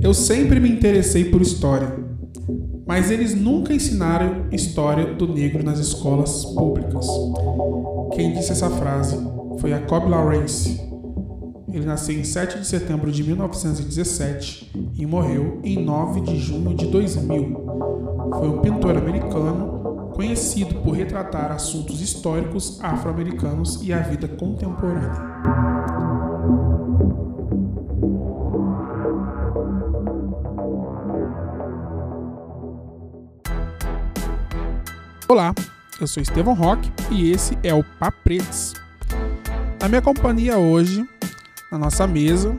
Eu sempre me interessei por história, mas eles nunca ensinaram história do negro nas escolas públicas. Quem disse essa frase foi Jacob Lawrence. Ele nasceu em 7 de setembro de 1917 e morreu em 9 de junho de 2000. Foi um pintor americano conhecido por retratar assuntos históricos afro-americanos e a vida contemporânea. Olá, eu sou Estevão Roque e esse é o Papretes. Na minha companhia hoje, na nossa mesa,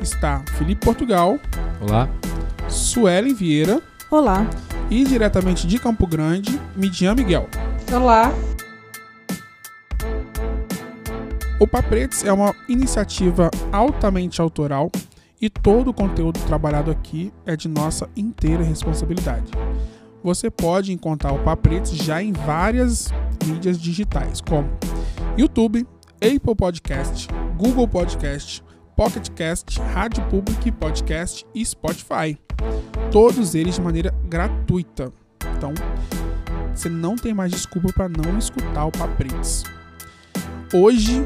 está Felipe Portugal. Olá. Suelen Vieira. Olá. E diretamente de Campo Grande, Midian Miguel. Olá. O Papretes é uma iniciativa altamente autoral e todo o conteúdo trabalhado aqui é de nossa inteira responsabilidade você pode encontrar o Papretes já em várias mídias digitais, como YouTube, Apple Podcast, Google Podcast, Pocket Cast, Rádio Public Podcast e Spotify. Todos eles de maneira gratuita. Então, você não tem mais desculpa para não escutar o Papretes. Hoje,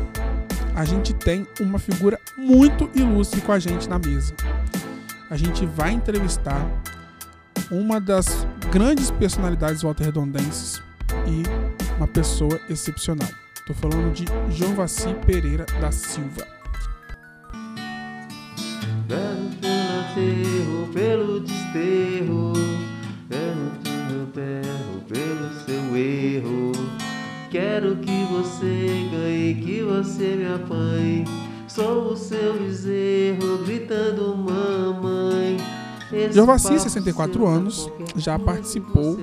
a gente tem uma figura muito ilustre com a gente na mesa. A gente vai entrevistar uma das grandes personalidades volta-redondenses e uma pessoa excepcional. Estou falando de João Vassi Pereira da Silva. Pelo pelo desterro, pelo berro, pelo seu erro. Quero que você ganhe, que você me apanhe. Sou o seu bezerro, gritando mamãe. Giovassi, 64 anos, já participou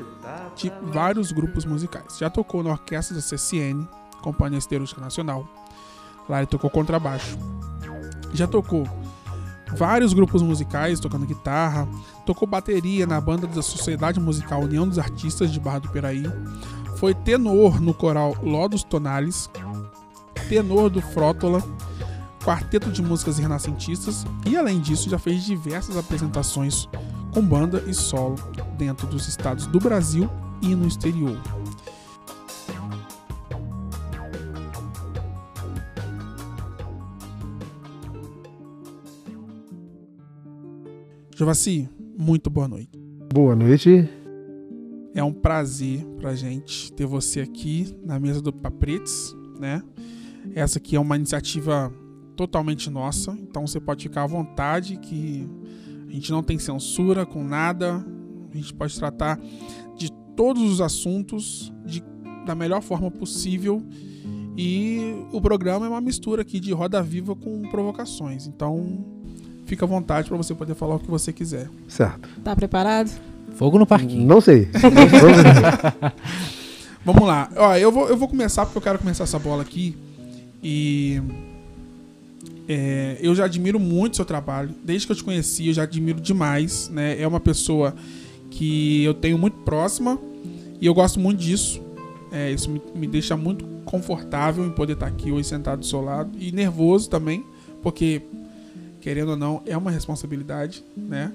de vários grupos musicais. Já tocou na orquestra da CCN, Companhia Siderúrgica Nacional. Lá ele tocou contrabaixo. Já tocou vários grupos musicais, tocando guitarra. Tocou bateria na banda da Sociedade Musical União dos Artistas de Barra do Piraí. Foi tenor no coral Lodos Tonales. Tenor do Frótola quarteto de músicas renascentistas e, além disso, já fez diversas apresentações com banda e solo dentro dos estados do Brasil e no exterior. Jovassi, muito boa noite. Boa noite. É um prazer pra gente ter você aqui na mesa do Papretes, né? Essa aqui é uma iniciativa totalmente nossa, então você pode ficar à vontade que a gente não tem censura com nada, a gente pode tratar de todos os assuntos de, da melhor forma possível e o programa é uma mistura aqui de roda viva com provocações, então fica à vontade para você poder falar o que você quiser. Certo. Tá preparado? Fogo no parquinho. Não sei. Vamos lá. Ó, eu vou, eu vou começar porque eu quero começar essa bola aqui. E é, eu já admiro muito seu trabalho. Desde que eu te conheci, eu já admiro demais. Né? É uma pessoa que eu tenho muito próxima e eu gosto muito disso. É, isso me, me, deixa muito confortável em poder estar aqui hoje sentado do seu lado e nervoso também, porque querendo ou não é uma responsabilidade, né?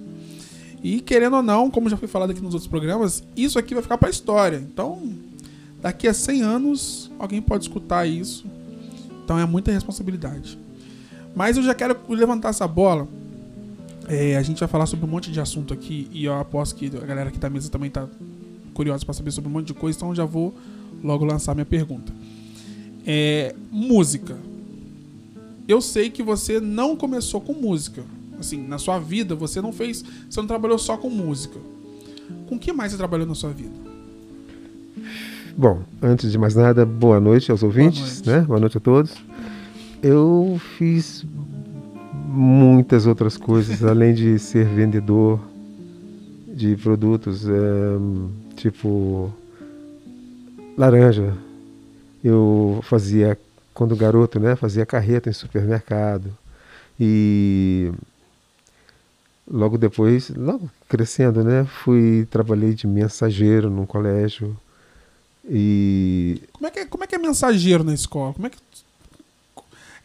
E querendo ou não, como já foi falado aqui nos outros programas, isso aqui vai ficar para a história. Então, daqui a 100 anos, alguém pode escutar isso. Então é muita responsabilidade. Mas eu já quero levantar essa bola. É, a gente vai falar sobre um monte de assunto aqui e eu aposto que a galera aqui da mesa também tá curiosa para saber sobre um monte de coisa, então eu já vou logo lançar minha pergunta. É, música. Eu sei que você não começou com música. Assim, na sua vida você não fez, você não trabalhou só com música. Com que mais você trabalhou na sua vida? Bom, antes de mais nada, boa noite aos ouvintes, boa noite. né? Boa noite a todos eu fiz muitas outras coisas, além de ser vendedor de produtos, é, tipo laranja. Eu fazia, quando garoto, né, fazia carreta em supermercado. E logo depois, logo crescendo, né, fui trabalhei de mensageiro num colégio E Como é, que é, como é que é mensageiro na escola? Como é que.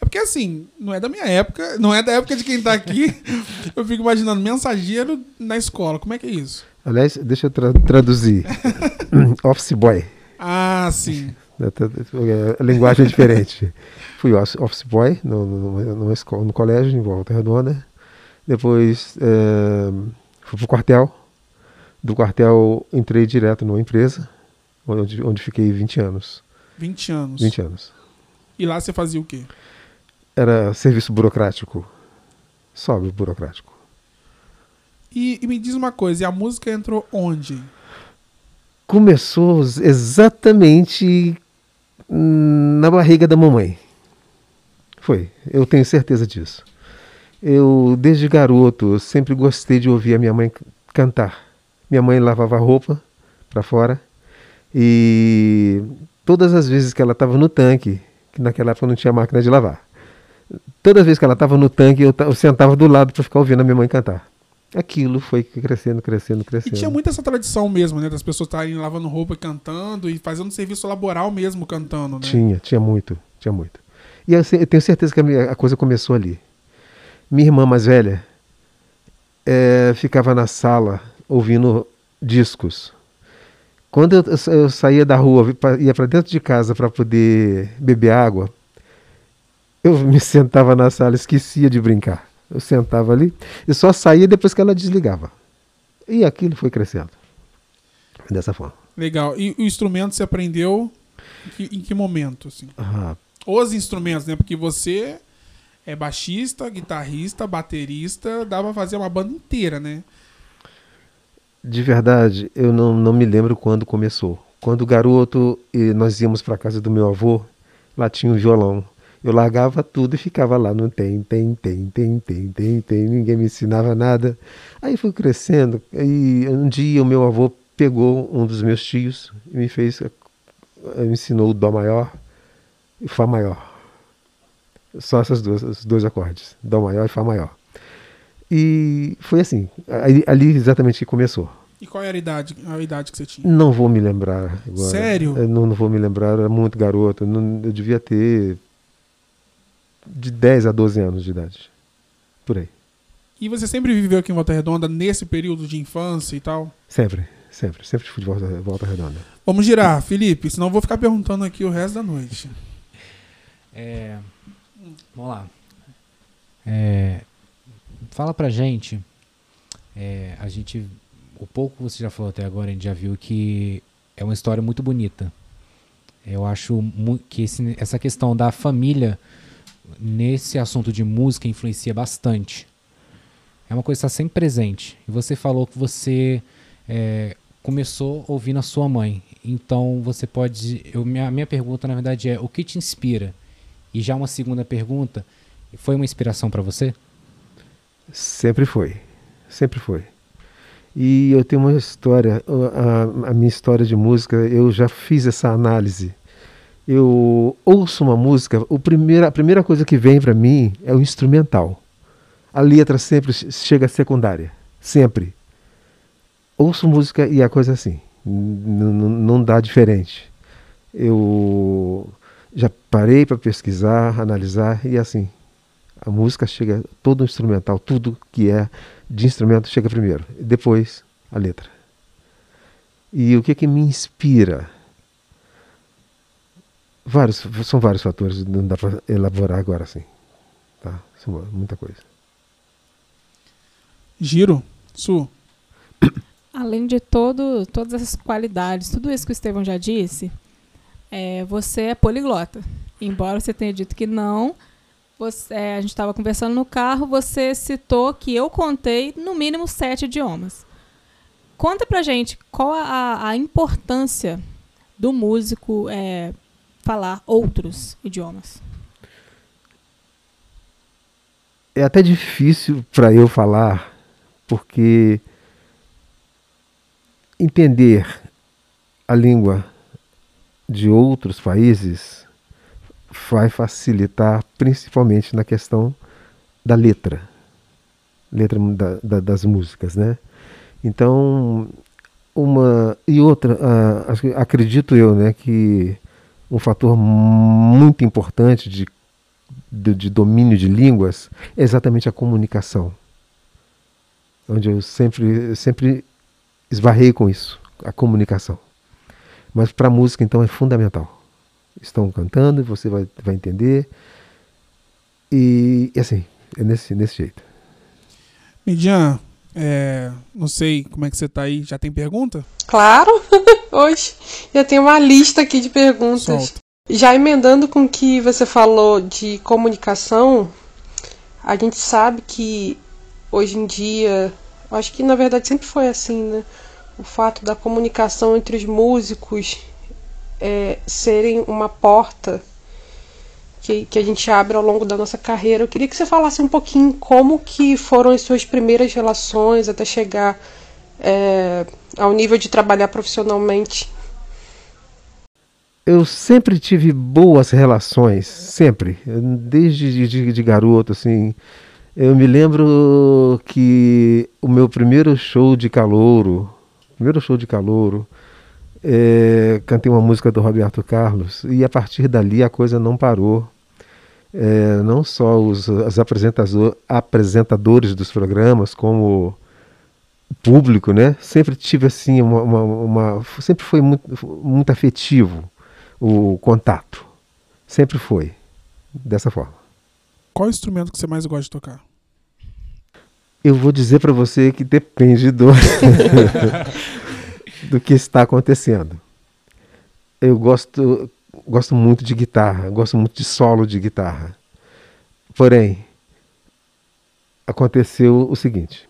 É porque assim, não é da minha época, não é da época de quem tá aqui. Eu fico imaginando mensageiro na escola. Como é que é isso? aliás, deixa eu tra- traduzir. office boy. Ah, sim. A linguagem é diferente. Fui office boy no, no, numa escola, no colégio em Volta Redonda. Depois eh, fui pro quartel. Do quartel entrei direto numa empresa, onde, onde fiquei 20 anos. 20 anos. 20 anos. E lá você fazia o quê? Era serviço burocrático. Sóbrio burocrático. E, e me diz uma coisa, e a música entrou onde? Começou exatamente na barriga da mamãe. Foi, eu tenho certeza disso. Eu, desde garoto, sempre gostei de ouvir a minha mãe cantar. Minha mãe lavava roupa para fora e todas as vezes que ela estava no tanque, que naquela época não tinha máquina de lavar, toda vez que ela estava no tanque, eu, eu sentava do lado para ficar ouvindo a minha mãe cantar. Aquilo foi crescendo, crescendo, E crescendo. tinha muito essa tradição mesmo, né? Das pessoas estarem lavando roupa e cantando e fazendo serviço laboral mesmo cantando, né? Tinha, tinha muito, tinha muito. E eu, eu tenho certeza que a, minha- a coisa começou ali. Minha irmã mais velha eh, ficava na sala ouvindo discos. Quando eu, eu eu saía da rua, ia para dentro de casa para poder beber água, eu me sentava na sala, esquecia de brincar. Eu sentava ali e só saía depois que ela desligava. E aquilo foi crescendo. Dessa forma. Legal. E o instrumento você aprendeu em que, em que momento, assim? Ah, Os instrumentos, né? Porque você é baixista, guitarrista, baterista, dá pra fazer uma banda inteira, né? De verdade, eu não, não me lembro quando começou. Quando garoto, e nós íamos para casa do meu avô, lá tinha um violão. Eu largava tudo e ficava lá, não tem, tem, tem, tem, tem, tem, tem, ninguém me ensinava nada. Aí fui crescendo, e um dia o meu avô pegou um dos meus tios e me fez, eh, me ensinou o Dó maior e Fá maior. Só essas duas, esses dois acordes, Dó maior e Fá maior. E foi assim, ali, ali exatamente que começou. E qual era a idade, a idade que você tinha? Não vou me lembrar agora. Sério? Eu não, não vou me lembrar, era muito garoto. não- eu devia ter de 10 a 12 anos de idade. Por aí. E você sempre viveu aqui em Volta Redonda nesse período de infância e tal? Sempre, sempre. Sempre fui de volta, volta redonda. Vamos girar, Felipe, senão eu vou ficar perguntando aqui o resto da noite. É, vamos lá. É, fala pra gente. é, a gente. O pouco que você já falou até agora, a gente já viu que é uma história muito bonita. Eu acho que esse- essa questão da família nesse assunto de música influencia bastante. É uma coisa que está sempre presente. E você falou que você é, começou ouvindo a sua mãe. Então você pode. Eu, minha, minha pergunta, na verdade, é: o que te inspira? E já uma segunda pergunta: foi uma inspiração para você? Sempre foi. Sempre foi. E eu tenho uma história, a, a minha história de música, eu já fiz essa análise. Eu ouço uma música, o primeiro, a primeira coisa que vem para mim é o instrumental. A letra sempre che- chega secundária. Sempre. Ouço música e a coisa é assim. N- n- Não dá diferente. Eu já parei para pesquisar, analisar e assim. A música chega, todo o instrumental, tudo que é de instrumento chega primeiro, depois a letra. E o que que me inspira? Vários, são vários fatores, não dá para elaborar agora assim. Tá? São muita coisa. Giro, Su. Além de todo, todas essas qualidades, tudo isso que o Estevão já disse, é, você é poliglota. Embora você tenha dito que não, você- é, a gente estava conversando no carro, você citou que eu contei no mínimo sete idiomas. Conta pra gente qual a, a importância do músico é, falar outros idiomas. É até difícil para eu falar, porque entender a língua de outros países vai facilitar, principalmente na questão da letra, letra da- da- das músicas, né? Então, uma e outra, que- acredito eu, né, que um fator muito importante de, de, de domínio de línguas é exatamente a comunicação, onde eu sempre sempre esbarrei com isso, a comunicação. Mas para a música então é fundamental. Estão cantando, você vai, vai entender e, e assim é nesse nesse jeito. Midian, é, não sei como é que você tá aí. Já tem pergunta? Claro, hoje já tem uma lista aqui de perguntas. Solta. Já emendando com o que você falou de comunicação, a gente sabe que hoje em dia, acho que na verdade sempre foi assim, né? O fato da comunicação entre os músicos é, serem uma porta que, que a gente abre ao longo da nossa carreira. Eu queria que você falasse um pouquinho como que foram as suas primeiras relações até chegar é, ao nível de trabalhar profissionalmente. Eu sempre tive boas relações, sempre, desde de, de, garoto, assim. Eu me lembro que o meu primeiro show de calouro, primeiro show de calouro, é, cantei uma música do Roberto Carlos e a partir dali a coisa não parou. É, não só os, apresentador, apresentadores dos programas, como o público, né? Sempre tive assim uma, uma, uma sempre foi muito, muito afetivo o contato. Sempre foi dessa forma. Qual instrumento que você mais gosta de tocar? Eu vou dizer para você que depende do do que está acontecendo. Eu gosto gosto muito de guitarra, gosto muito de solo de guitarra. Porém, aconteceu o seguinte: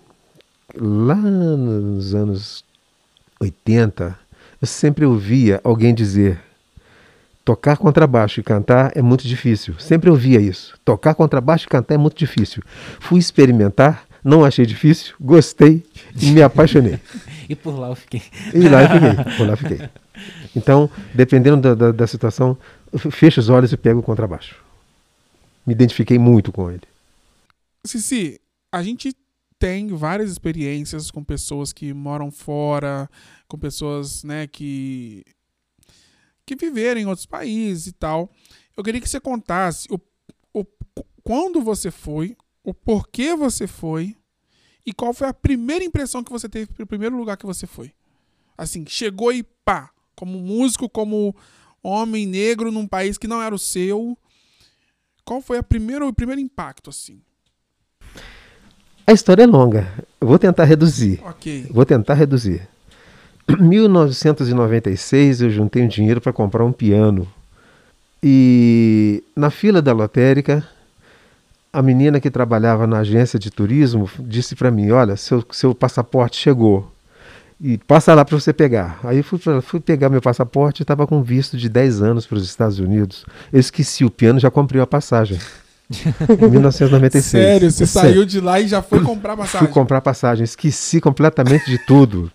lá nos anos 80, eu sempre ouvia alguém dizer tocar contrabaixo e cantar é muito difícil. Sempre ouvia isso. Tocar contrabaixo e cantar é muito difícil. Fui experimentar, não achei difícil, gostei e me apaixonei. E por lá eu fiquei. E lá eu fiquei, por lá eu fiquei. Então, dependendo da, da, da situação, fecho os olhos e pego o contrabaixo. Me identifiquei muito com ele. Cici, a gente tem várias experiências com pessoas que moram fora, com pessoas, né, que que viveram em outros países e tal. Eu queria que você contasse o, o quando você foi, o porquê você foi e qual foi a primeira impressão que você teve pro primeiro lugar que você foi. Assim, chegou e pá, como músico, como homem negro num país que não era o seu. Qual foi a primeira, o primeiro impacto assim? A história é longa. Eu vou tentar reduzir. OK. Vou tentar reduzir. Em 1996 eu juntei um dinheiro para comprar um piano. E na fila da lotérica, a menina que trabalhava na agência de turismo disse para mim: Olha, seu, seu passaporte chegou. E passa lá para você pegar. Aí fui, fui pegar meu passaporte e estava com visto de 10 anos para os Estados Unidos. Eu esqueci o piano já comprei a passagem. em 1996. Sério, você Sério. saiu de lá e já foi comprar passagem. Fui comprar passagem, esqueci completamente de tudo.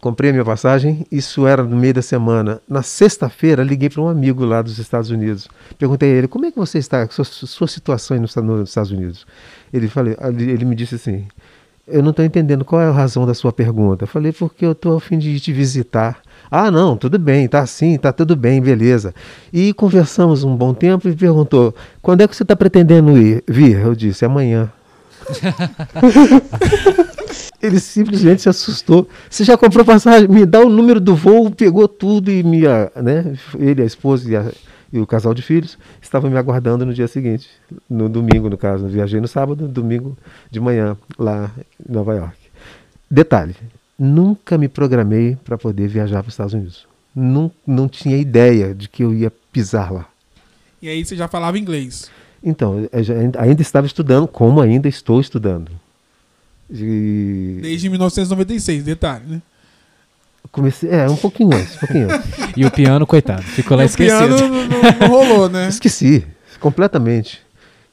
Comprei a minha passagem, isso era no meio da semana. Na sexta-feira, liguei para um amigo lá dos Estados Unidos. Perguntei a ele, como é que você está, sua, sua situação aí nos, nos Estados Unidos? Ele, falei, ele me disse assim, eu não estou entendendo qual é a razão da sua pergunta. Eu falei, porque eu estou a fim de te visitar. Ah, não, tudo bem, tá assim, tá tudo bem, beleza. E conversamos um bom tempo e perguntou, quando é que você está pretendendo ir, vir? Eu disse, amanhã. Ele simplesmente se assustou. Você já comprou passagem? Me dá o número do voo, pegou tudo e me, né? Ele, a esposa e, a- e o casal de filhos estavam me aguardando no dia seguinte, no domingo, no caso. Eu viajei no sábado, domingo de manhã, lá em Nova York. Detalhe: nunca me programei para poder viajar para os Estados Unidos. Não, não tinha ideia de que eu ia pisar lá. E aí você já falava inglês. Então, já- ainda estava estudando, como ainda estou estudando. E Desde 1996, detalhe, né? Comecei, é, um pouquinho antes, um pouquinho antes. E o piano, coitado, ficou lá o esquecido. piano não, não- rolou, né? Esqueci, completamente.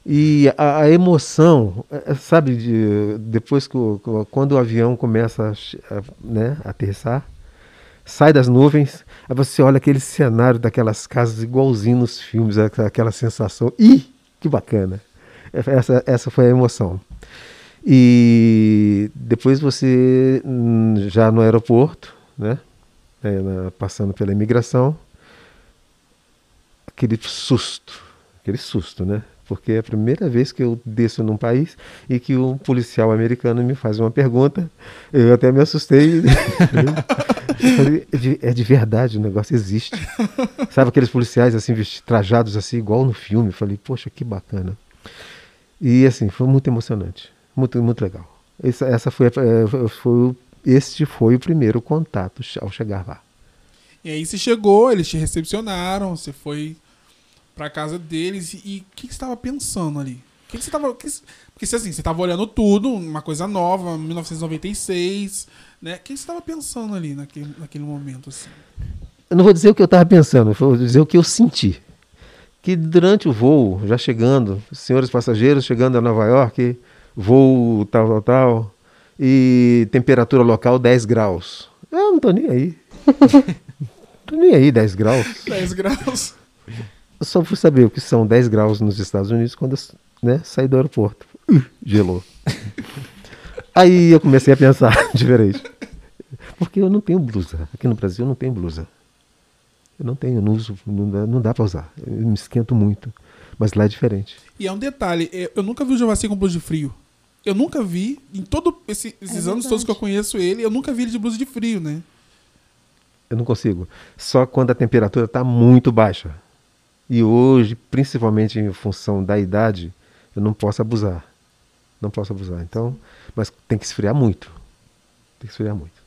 E a, a emoção, é, sabe, de, depois que o, quando o avião começa a, a, né, a aterrissar, sai das nuvens, aí você olha aquele cenário daquelas casas igualzinho nos filmes, aquela, aquela sensação. Ih, que bacana! Essa, essa foi a emoção. E depois você, hum, já no aeroporto, né, é, passando pela imigração, aquele susto, aquele susto, né? Porque é a primeira vez que eu desço num país e que um policial americano me faz uma pergunta, eu até me assustei. É de, é de verdade, o negócio existe. Sabe aqueles policiais assim, trajados assim, igual no filme? Eu falei, poxa, que bacana. E assim, foi muito emocionante, muito, muito legal. Essa, essa foi, eh, foi, o- este foi o primeiro contato ao chegar lá. E aí você chegou, eles te recepcionaram, você foi pra casa deles e o que, que você tava pensando ali? O que, que você tava. que que- porque assim, você tava olhando tudo, uma coisa nova, 1996, né? O que, que você tava pensando ali naquele, naquele momento, assim? Eu não vou dizer o que eu estava pensando, eu vou dizer o que eu senti. Que durante o voo, já chegando, senhores passageiros chegando a Nova York, voo tal, tal, tal, e temperatura local 10 graus. Eu não tô nem aí. tô nem aí, 10 graus. 10 graus. Eu só fui saber o que são 10 graus nos Estados Unidos quando eu né, saí do aeroporto. Uh, gelou. Aí eu comecei a pensar diferente. Porque eu não tenho blusa. Aqui no Brasil eu não tenho blusa. Eu não tenho, eu não uso, não dá, não dá pra usar. Eu me esquento muito. Mas lá é diferente. E é um detalhe, é, eu nunca vi o Giovacir com blusa de frio. Eu nunca vi, em todos esse, esses É anos todos que eu conheço ele, eu nunca vi ele de blusa de frio, né? Eu não consigo. Só quando a temperatura está muito baixa. E hoje, principalmente em função da idade, eu não posso abusar. Não posso abusar. Então, mas tem que esfriar muito. Tem que esfriar muito.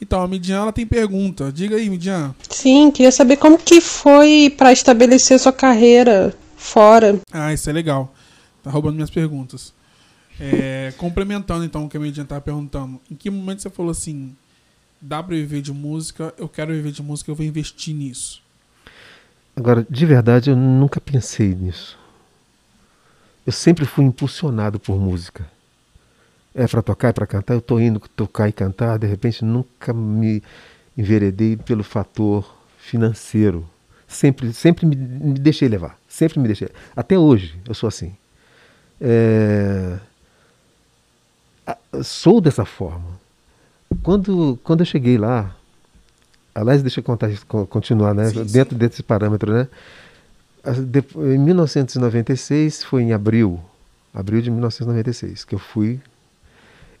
Então, a Midian, ela tem pergunta. Diga aí, Midian. Sim, queria saber como que foi para estabelecer sua carreira fora. Ah, isso é legal. Tá roubando minhas perguntas. É, complementando, então, o que a Midian tava perguntando. Em que momento você falou assim, dá pra viver de música, eu quero viver de música, eu vou investir nisso? Agora, de verdade, eu nunca pensei nisso. Eu sempre fui impulsionado por música. É para tocar, é para cantar, eu tô indo tocar e cantar, de repente nunca me enveredei pelo fator financeiro. Sempre, sempre me, me deixei levar, sempre me deixei. Até hoje eu sou assim. É, sou dessa forma. Quando, quando eu cheguei lá, aliás, deixa eu contar, continuar, né? Sim, sim. Dentro desse parâmetro, né? Em 1996, foi em abril, abril de 1996, que eu fui.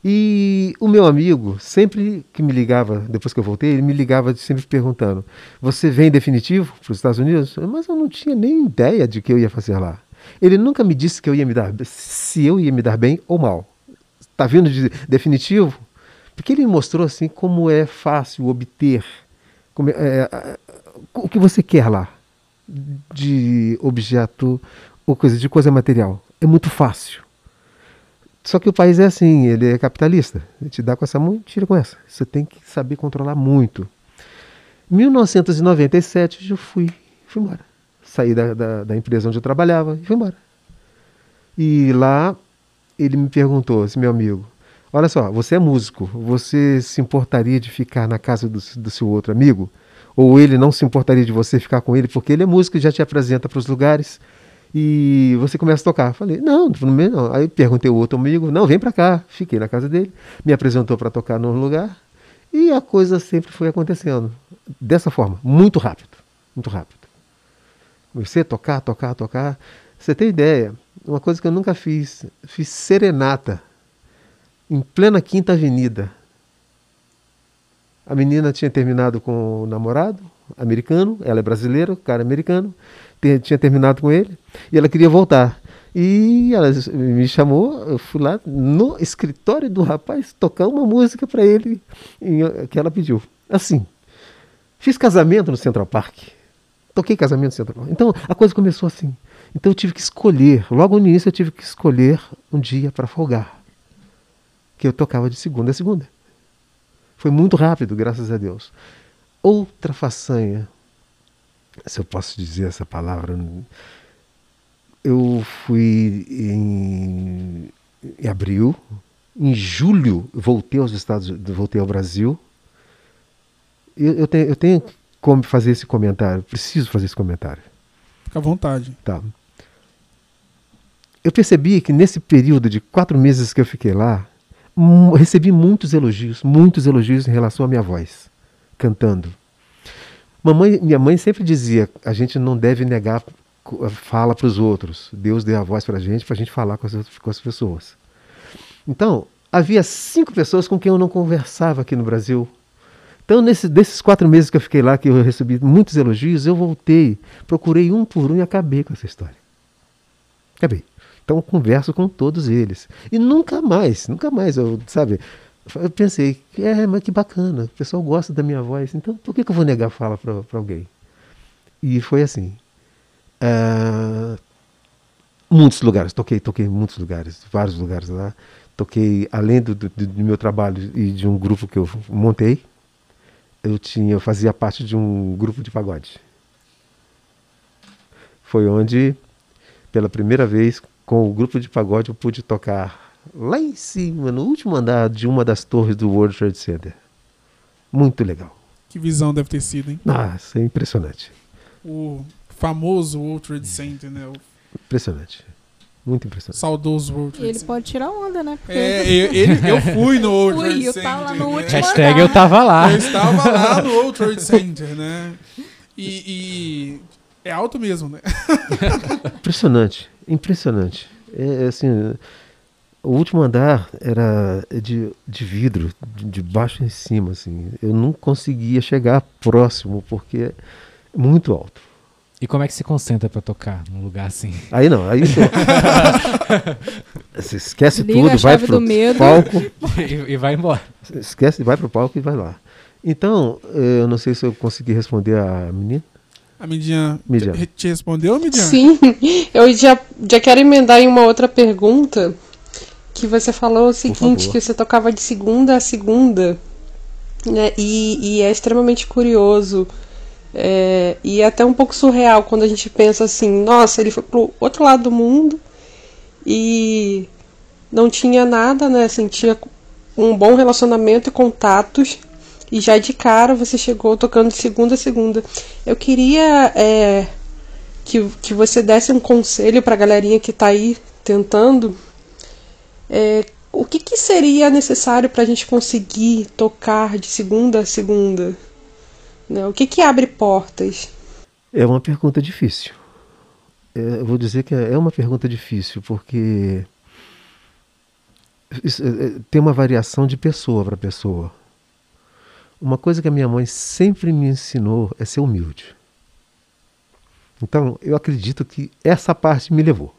E o meu amigo, sempre que me ligava, depois que eu voltei, ele me ligava sempre perguntando: Você vem definitivo para os Estados Unidos? Mas eu não tinha nem ideia de que eu ia fazer lá. Ele nunca me disse que eu ia me dar, se eu ia me dar bem ou mal. Tá vindo de definitivo? Porque ele mostrou assim como é fácil obter como é- é, o que você quer lá de objeto ou coisa de coisa material. É muito fácil. Só que o país é assim, ele é capitalista. Ele te dá com essa mão tira com essa. Você tem que saber controlar muito. 1997 eu fui, fui embora. Saí da, da, da empresa onde eu trabalhava e fui embora. E lá ele me perguntou, esse meu amigo, olha só, você é músico, você se importaria de ficar na casa do, do seu outro amigo? Ou ele não se importaria de você ficar com ele porque ele é músico e já te apresenta para os lugares e você começa a tocar? Falei, não, não. Aí perguntei ao outro amigo, não, vem para cá. Fiquei na casa dele, me apresentou para tocar no lugar e a coisa sempre foi acontecendo dessa forma, muito rápido, muito rápido. Comecei a tocar, tocar, tocar. Você tem ideia? Uma coisa que eu nunca fiz, fiz serenata em plena Quinta Avenida. A menina tinha terminado com o namorado americano, ela é brasileira, o cara é americano, tinha terminado com ele e ela queria voltar. E ela me chamou, eu fui lá no escritório do rapaz tocar uma música para ele que ela pediu. Assim, fiz casamento no Central Park. Toquei casamento no Central Park. Então a coisa começou assim. Então eu tive que escolher, logo no início eu tive que escolher um dia para folgar. Que eu tocava de segunda a segunda. Foi muito rápido, graças a Deus. Outra façanha, se eu posso dizer essa palavra, eu fui em, em abril, em julho voltei aos Estados, voltei ao Brasil. Eu, eu tenho, eu tenho como fazer esse comentário, preciso fazer esse comentário. Fica à vontade. Tá. Eu percebi que nesse período de quatro meses que eu fiquei lá, recebi muitos elogios, muitos elogios em relação à minha voz, cantando. Mamãe, minha mãe sempre dizia: a gente não deve negar fala para os outros. Deus deu a voz para a gente, para a gente falar com as, com as pessoas. Então, havia cinco pessoas com quem eu não conversava aqui no Brasil. Então, nesse, desses quatro meses que eu fiquei lá, que eu recebi muitos elogios, eu voltei, procurei um por um e acabei com essa história. Acabei. Então, eu converso com todos eles. E nunca mais, nunca mais, eu, sabe? Eu pensei, é, mas que bacana, o pessoal gosta da minha voz, então por que, que eu vou negar fala para alguém? E foi assim. Ah, muitos lugares, toquei, toquei em muitos lugares, vários lugares lá. Toquei, além do, do, do meu trabalho e de um grupo que eu montei, eu tinha, eu fazia parte de um grupo de pagode. Foi onde, pela primeira vez, com o grupo de pagode, eu pude tocar lá em cima, no último andar de uma das torres do World Trade Center. Muito legal. Que visão deve ter sido, hein? Nossa, é impressionante. O famoso World Trade Center, né? O Impressionante. Muito impressionante. saudoso World Trade ele Center. pode tirar onda, né? Porque É, eu, ele- eu fui no World Fui, Trade eu Center. tava lá no último Hashtag eu tava lá. Eu estava lá no World Trade Center, né? E, e é alto mesmo, né? Impressionante, impressionante. É, é assim, o último andar era de, de vidro, de, de baixo em cima, assim. Eu não conseguia chegar próximo porque é muito alto. E como é que se concentra pra tocar num lugar assim? Aí não, aí você esquece Liga tudo, vai pro palco, e, e vai embora. esquece, vai pro palco e vai lá. Então, eu não sei se eu consegui responder a menina. A Midian Midian. te, te respondeu, Midian? Sim, eu já, já quero emendar em uma outra pergunta. Que você falou o seguinte, que você tocava de segunda a segunda, né? E, e é extremamente curioso. é, e é até um pouco surreal quando a gente pensa assim, nossa, ele foi pro outro lado do mundo e não tinha nada, né? Assim, tinha um bom relacionamento e contatos. E já de cara você chegou tocando de segunda a segunda. Eu queria é, que, que você desse um conselho para a galerinha que está aí tentando. É, o que, que seria necessário para a gente conseguir tocar de segunda a segunda? Né? O que, que abre portas? É uma pergunta difícil. É, eu vou dizer que é uma pergunta difícil, porque isso, é, é, tem uma variação de pessoa para pessoa. Uma coisa que a minha mãe sempre me ensinou é ser humilde. Então, eu acredito que essa parte me levou.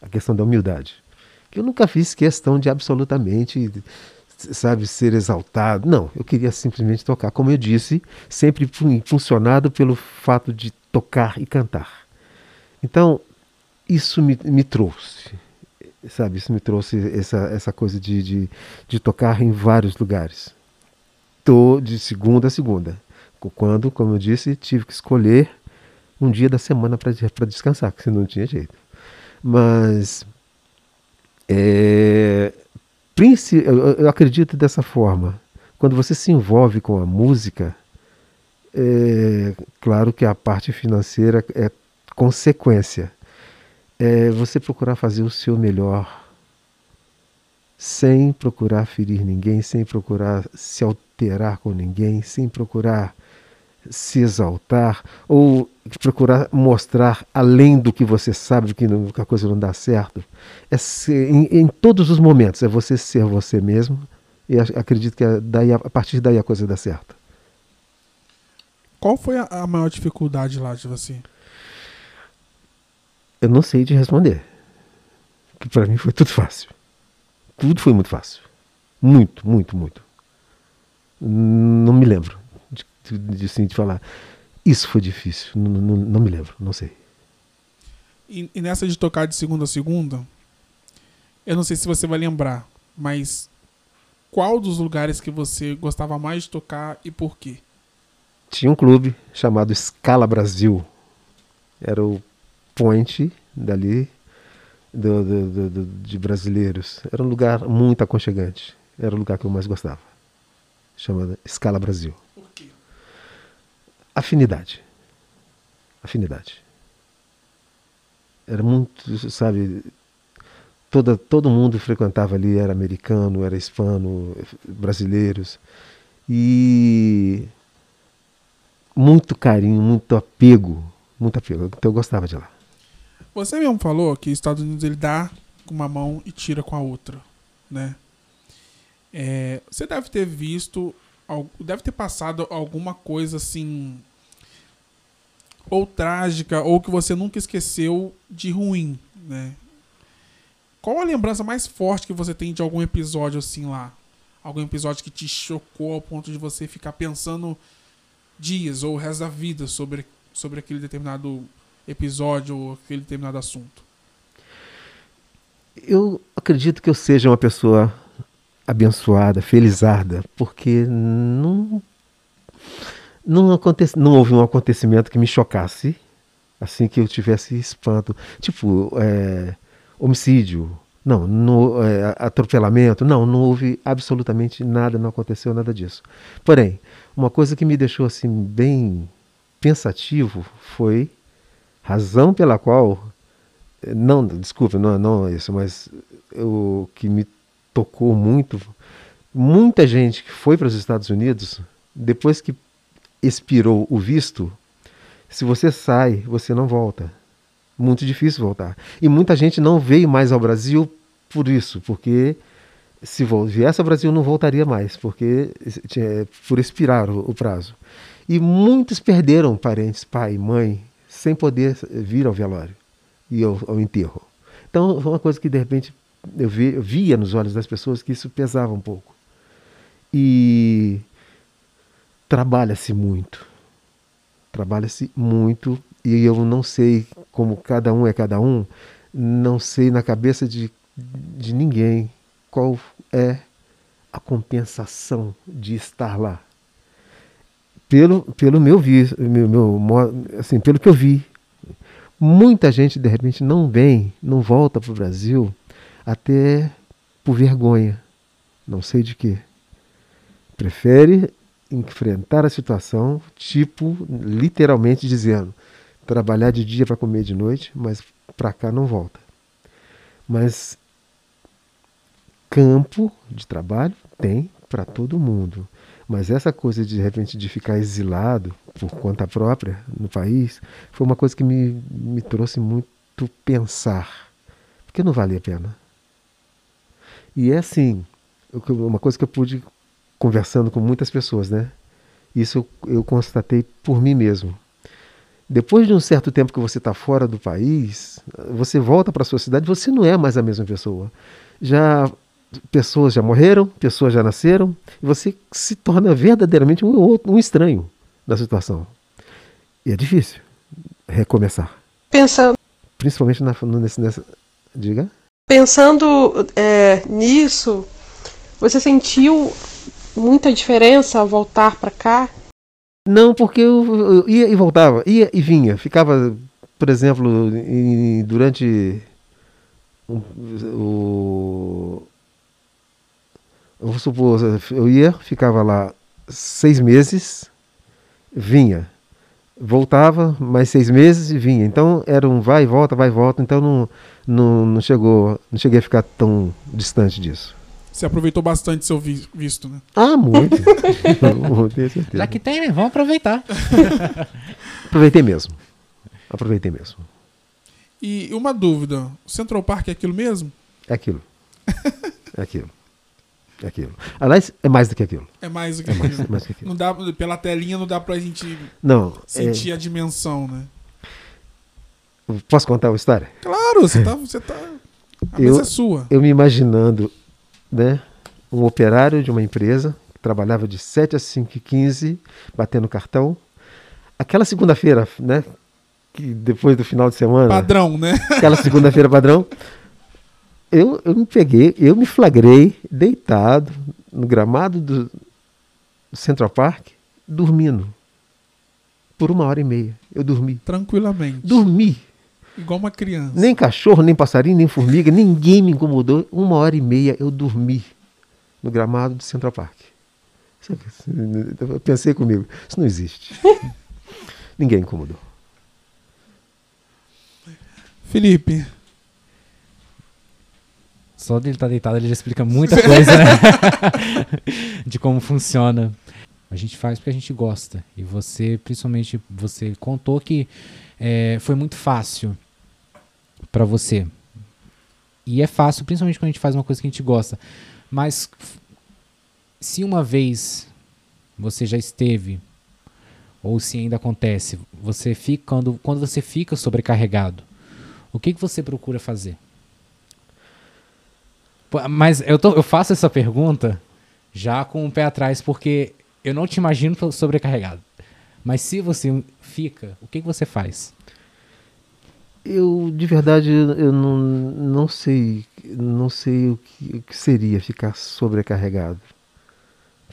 A questão da humildade. Que eu nunca fiz questão de absolutamente, sabe, ser exaltado. Não, eu queria simplesmente tocar. Como eu disse, sempre fu- impulsionado pelo fato de tocar e cantar. Então, isso me, me trouxe, sabe, isso me trouxe essa, essa coisa de, de, de tocar em vários lugares. Tô de segunda a segunda. Quando, como eu disse, tive que escolher um dia da semana para descansar, porque senão não tinha jeito. Mas é, eu acredito dessa forma. Quando você se envolve com a música, é claro que a parte financeira é consequência. É você procurar fazer o seu melhor sem procurar ferir ninguém, sem procurar se alterar com ninguém, sem procurar se exaltar ou procurar mostrar além do que você sabe que, não- que a coisa não dá certo. É ser, em, em todos os momentos, é você ser você mesmo e ac- acredito que é daí, a partir daí a coisa dá certo. Qual foi a, a maior dificuldade lá de você? Eu não sei te responder. Que para mim foi tudo fácil. Tudo foi muito fácil. Muito, muito, muito. Não me lembro de, de, assim, de falar. Isso foi difícil. Não, não, não me lembro, não sei. E, e nessa de tocar de segunda a segunda, eu não sei se você vai lembrar, mas qual dos lugares que você gostava mais de tocar e por quê? Tinha um clube chamado Scala Brasil. Era o point dali do, do- do- de brasileiros. Era um lugar muito aconchegante. Era o lugar que eu mais gostava. Chamado Scala Brasil. Por quê? Afinidade. Afinidade. Era muito, sabe, toda, todo mundo frequentava ali, era americano, era hispano, brasileiros. E muito carinho, muito apego, muito apego. Então eu gostava de lá. Você mesmo falou que os Estados Unidos ele dá com uma mão e tira com a outra, né? É, você deve ter visto, deve ter passado alguma coisa assim, ou trágica, ou que você nunca esqueceu de ruim, né? Qual a lembrança mais forte que você tem de algum episódio assim lá? Algum episódio que te chocou ao ponto de você ficar pensando dias ou o resto da vida sobre, sobre aquele determinado episódio ou aquele determinado assunto? Eu acredito que eu seja uma pessoa abençoada, felizarda, porque não não, acontece, não houve um acontecimento que me chocasse, assim que eu tivesse espanto. Tipo, é, homicídio, não, no, é, atropelamento, não, não houve absolutamente nada, não aconteceu nada disso. Porém, uma coisa que me deixou assim bem pensativo foi razão pela qual não, desculpa, não, não é isso, mas o que me tocou muito, muita gente que foi para os Estados Unidos, depois que expirou o visto, se você sai, você não volta. Muito difícil voltar. E muita gente não veio mais ao Brasil por isso, porque se viesse ao Brasil não voltaria mais, porque tinha, por expirar o, o prazo. E muitos perderam parentes, pai, mãe, sem poder vir ao velório e ao, ao enterro. Então, foi uma coisa que de repente eu, vi, eu via nos olhos das pessoas que isso pesava um pouco. E trabalha-se muito. Trabalha-se muito e eu não sei como cada um é cada um, não sei na cabeça de, de ninguém qual é a compensação de estar lá. Pelo, pelo meu vi, meu, meu, assim, pelo que eu vi, muita gente de repente não vem, não volta para o Brasil até por vergonha, não sei de quê. Prefere enfrentar a situação, tipo, literalmente dizendo, trabalhar de dia para comer de noite, mas para cá não volta. Mas campo de trabalho tem para todo mundo. Mas essa coisa de, de repente de ficar exilado por conta própria no país foi uma coisa que me, me trouxe muito pensar. Porque não valia a pena. E é assim, uma coisa que eu pude conversando com muitas pessoas, né? Isso eu, constatei por mim mesmo. Depois de um certo tempo que você está fora do país, você volta para sua cidade, você não é mais a mesma pessoa. Já pessoas já morreram, pessoas já nasceram, e você se torna verdadeiramente um, outro- um estranho da situação. E é difícil recomeçar, Pensando, principalmente na, nesse, nessa. Diga. Pensando é, nisso, você sentiu muita diferença ao voltar para cá? Não, porque eu, eu ia e voltava, ia e vinha. Ficava, por exemplo, em- durante o. Supor, eu ia, ficava lá seis meses, vinha. Voltava mais seis meses e vinha. Então era um vai e volta, vai e volta. Então não, não, não chegou, não cheguei a ficar tão distante disso. Você aproveitou bastante seu vi- visto, né? Ah, muito. Muito, tenho certeza. Já que tem, né? Vamos aproveitar. Aproveitei mesmo. Aproveitei mesmo. E uma dúvida: o Central Park é aquilo mesmo? É aquilo. É aquilo. É aquilo. Aliás, é mais do que aquilo. É mais do que É mais, aquilo. é mais do que aquilo. Não dá, pela telinha não dá pra gente Não, é, sentir a dimensão, né? posso contar uma história? Claro, você tá. Você tá a Eu- mesa é sua. Eu me imaginando, né, um operário de uma empresa que trabalhava de 7 às 5 e 15, batendo cartão. Aquela segunda-feira, né, que depois do final de semana, Padrão, né? aquela segunda-feira padrão, eu, eu me peguei, eu me flagrei deitado no gramado do, Central Park, dormindo. Por uma hora e meia. Eu dormi. Tranquilamente. Dormi. Igual uma criança. Nem cachorro, nem passarinho, nem formiga, ninguém me incomodou. Uma hora e meia eu dormi no gramado do Central Park. Isso- Eu pensei comigo, isso não existe. ninguém incomodou. Felipe. Só dele estar deitado, ele já explica muita coisa, né? de como funciona. A gente faz porque a gente gosta. E você, principalmente, você contou que é, foi muito fácil para você. E é fácil, principalmente quando a gente faz uma coisa que a gente gosta. Mas se uma vez você já esteve, ou se ainda acontece, você fica quando, quando você fica sobrecarregado, o que, que você procura fazer? Mas eu, tô, eu faço essa pergunta já com o pé atrás, porque eu não te imagino sobrecarregado. Mas se você fica, o que, que você faz? Eu, de verdade, eu não, não sei, não sei o que, o que seria ficar sobrecarregado.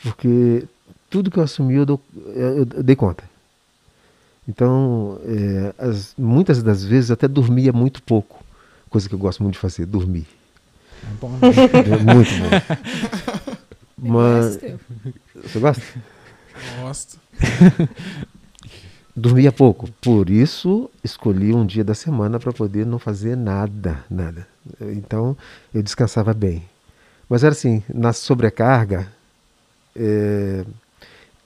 Porque tudo que eu assumi eu, dou, eu, eu dei conta. Então, é, as, muitas das vezes até dormia muito pouco. Coisa que eu gosto muito de fazer, dormir. É bom, né? é muito bom. Mas. Você gosta? Gosto. Dormia pouco. Por isso, escolhi um dia da semana para poder não fazer nada, nada. Então, eu descansava bem. Mas era assim, na sobrecarga, é,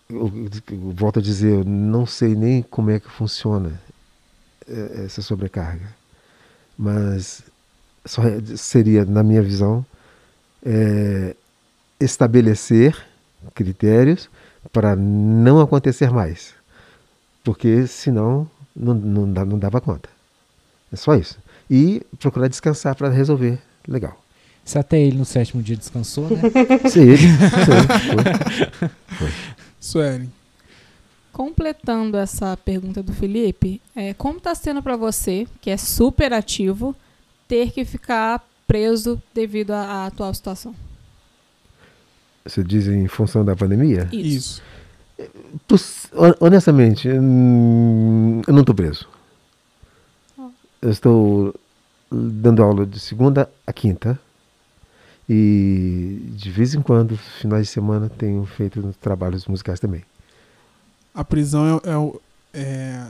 eu, eu, volto a dizer, eu não sei nem como é que funciona é, essa sobrecarga. Mas só seria, na minha visão, é, estabelecer critérios para não acontecer mais porque senão não, não, não dava conta. É só isso. E procurar descansar para resolver. Legal. Se até ele no sétimo dia descansou, né? Se ele. Sueli. Completando essa pergunta do Felipe, é, como está sendo para você, que é super ativo, ter que ficar preso devido à, à atual situação? Você diz em função da pandemia? Isso. Isso. Honestamente, hum, eu não estou preso. Eu estou dando aula de segunda a quinta. E de vez em quando, finais de semana, tenho feito trabalhos musicais também. A prisão é, é, é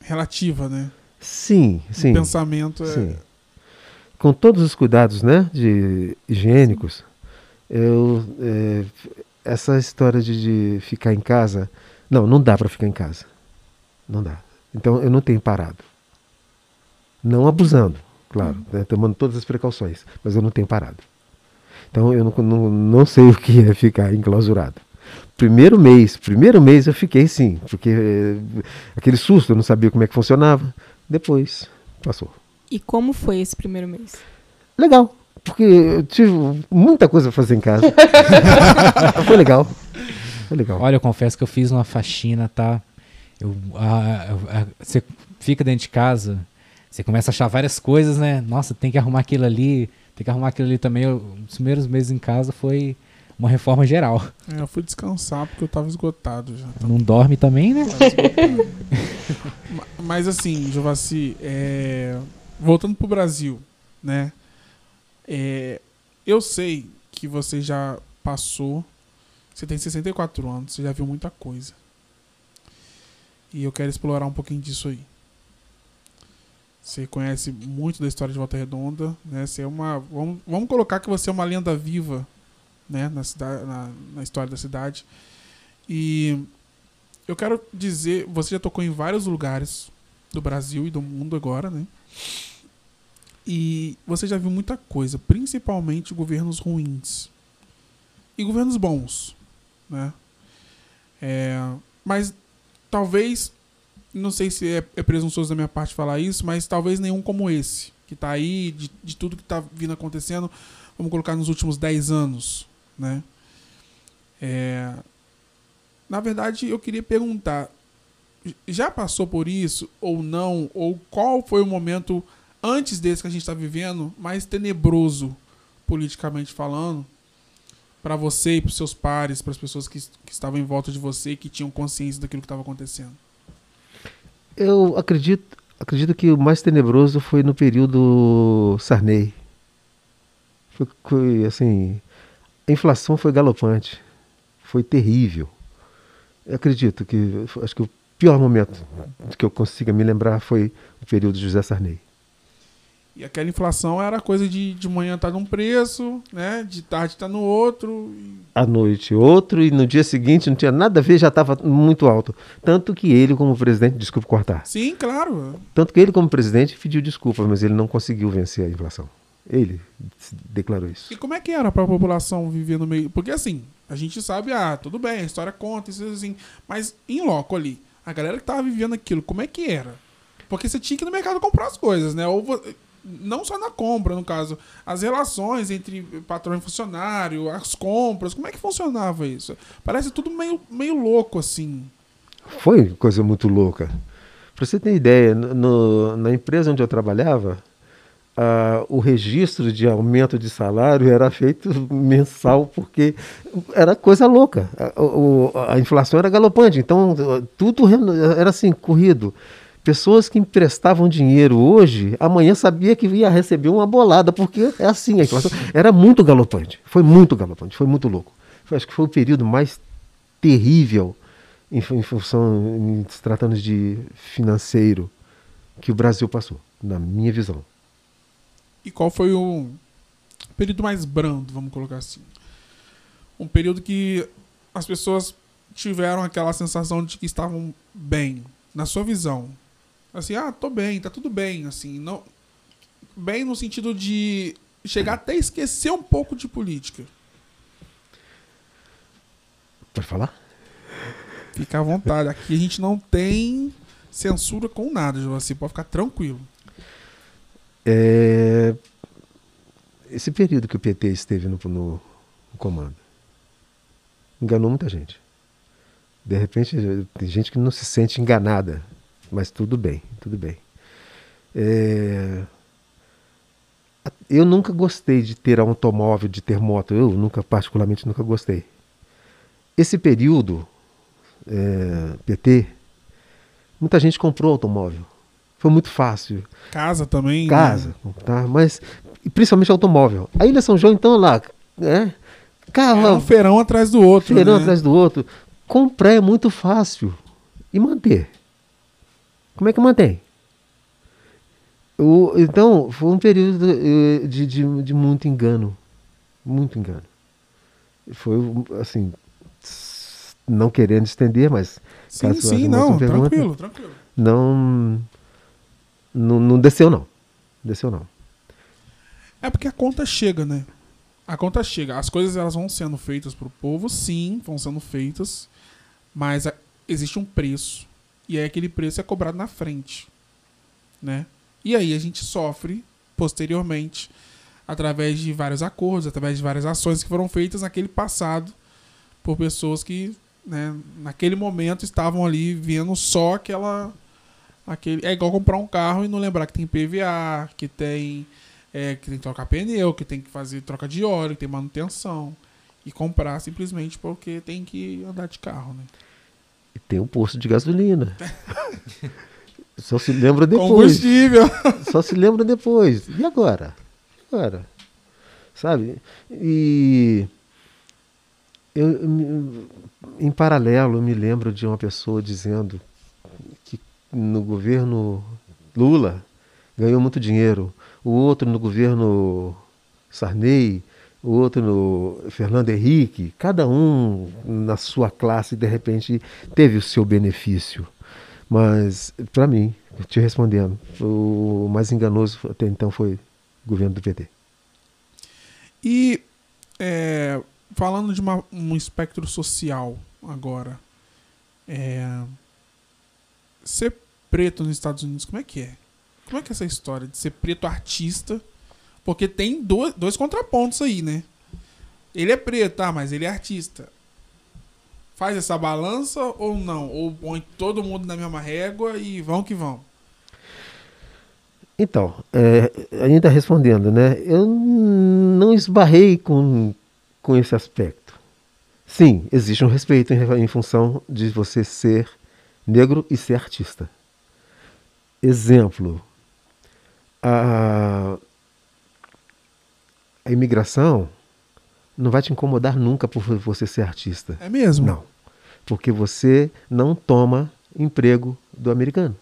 relativa, né? Sim, sim. O pensamento é. Sim. Com todos os cuidados né, de higiênicos, eu é, essa história de, de ficar em casa, não, não dá para ficar em casa. Não dá. Então eu não tenho parado. Não abusando, claro, né, tomando todas as precauções, mas eu não tenho parado. Então eu não, não, não sei o que é ficar enclausurado. Primeiro mês, primeiro mês eu fiquei sim, porque é, aquele susto, eu não sabia como é que funcionava. Depois passou. E como foi esse primeiro mês? Legal, porque eu tive muita coisa a fazer em casa. Foi legal. Foi legal. Olha, eu confesso que eu fiz uma faxina, tá? Eu, a, a, você fica dentro de casa, você começa a achar várias coisas, né? Nossa, tem que arrumar aquilo ali, tem que arrumar aquilo ali também. Eu, os primeiros meses em casa foi uma reforma geral. É, eu fui descansar porque eu tava esgotado já. Não dorme também, né? Mas assim, Jovassi, é... voltando pro Brasil, né? É, eu sei que você já passou. Você tem 64 anos, você já viu muita coisa. E eu quero explorar um pouquinho disso aí. Você conhece muito da história de Volta Redonda, né? Você é uma, vamos, vamos colocar que você é uma lenda viva, né? Na, cidade, na, na história da cidade. E eu quero dizer, você já tocou em vários lugares do Brasil e do mundo agora, né? E você já viu muita coisa, principalmente governos ruins e governos bons, né? É, mas talvez, não sei se é, é presunçoso da minha parte falar isso, mas talvez nenhum como esse, que está aí, de, de tudo que está vindo acontecendo, vamos colocar nos últimos 10 anos, né? É, na verdade, eu queria perguntar, já passou por isso ou não? Ou qual foi o momento antes desse que a gente está vivendo, mais tenebroso, politicamente falando, para você e para seus pares, para as pessoas que, que estavam em volta de você que tinham consciência daquilo que estava acontecendo? Eu acredito, acredito que o mais tenebroso foi no período Sarney. Foi, foi assim, a inflação foi galopante, foi terrível. Eu acredito que acho que o pior momento que eu consiga me lembrar foi o período de José Sarney. E aquela inflação era coisa de, de manhã tá num preço, né? De tarde tá no outro. e- À noite outro e no dia seguinte não tinha nada a ver, já estava muito alto. Tanto que ele, como presidente, desculpe cortar, Sim, claro. tanto que ele, como presidente, pediu desculpa, mas ele não conseguiu vencer a inflação. Ele declarou isso. E como é que era pra população viver no meio? Porque assim, a gente sabe, ah, tudo bem, a história conta, isso assim. Mas em loco ali, a galera que tava vivendo aquilo, como é que era? Porque você tinha que ir no mercado comprar as coisas, né? Ou vo- não só na compra, no caso, as relações entre patrão e funcionário, as compras, como é que funcionava isso? Parece tudo meio, meio louco, assim. Foi coisa muito louca. Para você ter ideia, no- na empresa onde eu trabalhava, ah, o registro de aumento de salário era feito mensal, porque era coisa louca. A, a inflação era galopante, então tudo era assim, corrido. Pessoas que emprestavam dinheiro hoje, amanhã sabia que ia receber uma bolada, porque é assim, a inflação era muito galopante. Foi muito galopante, foi muito louco. Foi- acho que foi o período mais terrível em, em função, em se tratando de financeiro, que o Brasil passou, na minha visão. E qual foi o período mais brando, vamos colocar assim? Um período que as pessoas tiveram aquela sensação de que estavam bem, na sua visão. Assim, ah, tô bem, tá tudo bem, assim, não bem no sentido de chegar até esquecer um pouco de política. Pode falar? Fica à vontade, aqui a gente não tem censura com nada, você pode ficar tranquilo. É, Esse período que o PT esteve no, no- no comando enganou muita gente. De repente, tem gente que não se sente enganada, mas tudo bem, tudo bem. É, Eu nunca gostei de ter automóvel, de ter moto. Eu nunca, particularmente, nunca gostei. Esse período, é, PT, muita gente comprou automóvel. Foi muito fácil Casa também. né? casa, tá? Mas principalmente automóvel. A Ilha São João, então, lá, né? Carro, Era um feirão atrás do outro. feirão né? atrás do outro. Comprar é muito fácil. E manter? Como é que mantém? O- então, foi um período eh, de, de, de muito engano. Muito engano. Foi, assim, não querendo estender, mas Sim, sim, não, pergunta. tranquilo, tranquilo. não, não, não desceu, não. Desceu, não. É porque a conta chega, né? A conta chega. As coisas elas vão sendo feitas pro povo, sim, vão sendo feitas, mas a- existe um preço. E aí aquele preço é cobrado na frente, né? E aí a gente sofre posteriormente através de vários acordos, através de várias ações que foram feitas naquele passado por pessoas que, né, naquele momento estavam ali vendo só aquela aquele é igual comprar um carro e não lembrar que tem PVA, que tem é, que tem que trocar pneu, que tem que fazer troca de óleo, que tem manutenção. E comprar simplesmente porque tem que andar de carro, né? E tem um posto de gasolina. Só se lembra depois. Combustível. Só se lembra depois. E agora? E agora? Sabe? E eu, em paralelo, eu me lembro de uma pessoa dizendo que no governo Lula ganhou muito dinheiro, o outro no governo Sarney, o outro no Fernando Henrique, cada um na sua classe, de repente, teve o seu benefício. Mas, para mim, te respondendo, o mais enganoso até então foi o governo do PT. E é, falando de uma- um espectro social agora, é, ser preto nos Estados Unidos, como é que é? Como é que é essa história de ser preto artista? Porque tem dois, dois contrapontos aí, né? Ele é preto, tá? Mas ele é artista. Faz essa balança ou não? Ou põe todo mundo na mesma régua e vão que vão? Então, é, ainda respondendo, né? Eu não esbarrei com, com esse aspecto. Sim, existe um respeito em, em função de você ser negro e ser artista. Exemplo, a, a imigração não vai te incomodar nunca por você ser artista. É mesmo? Não, porque você não toma emprego do americano.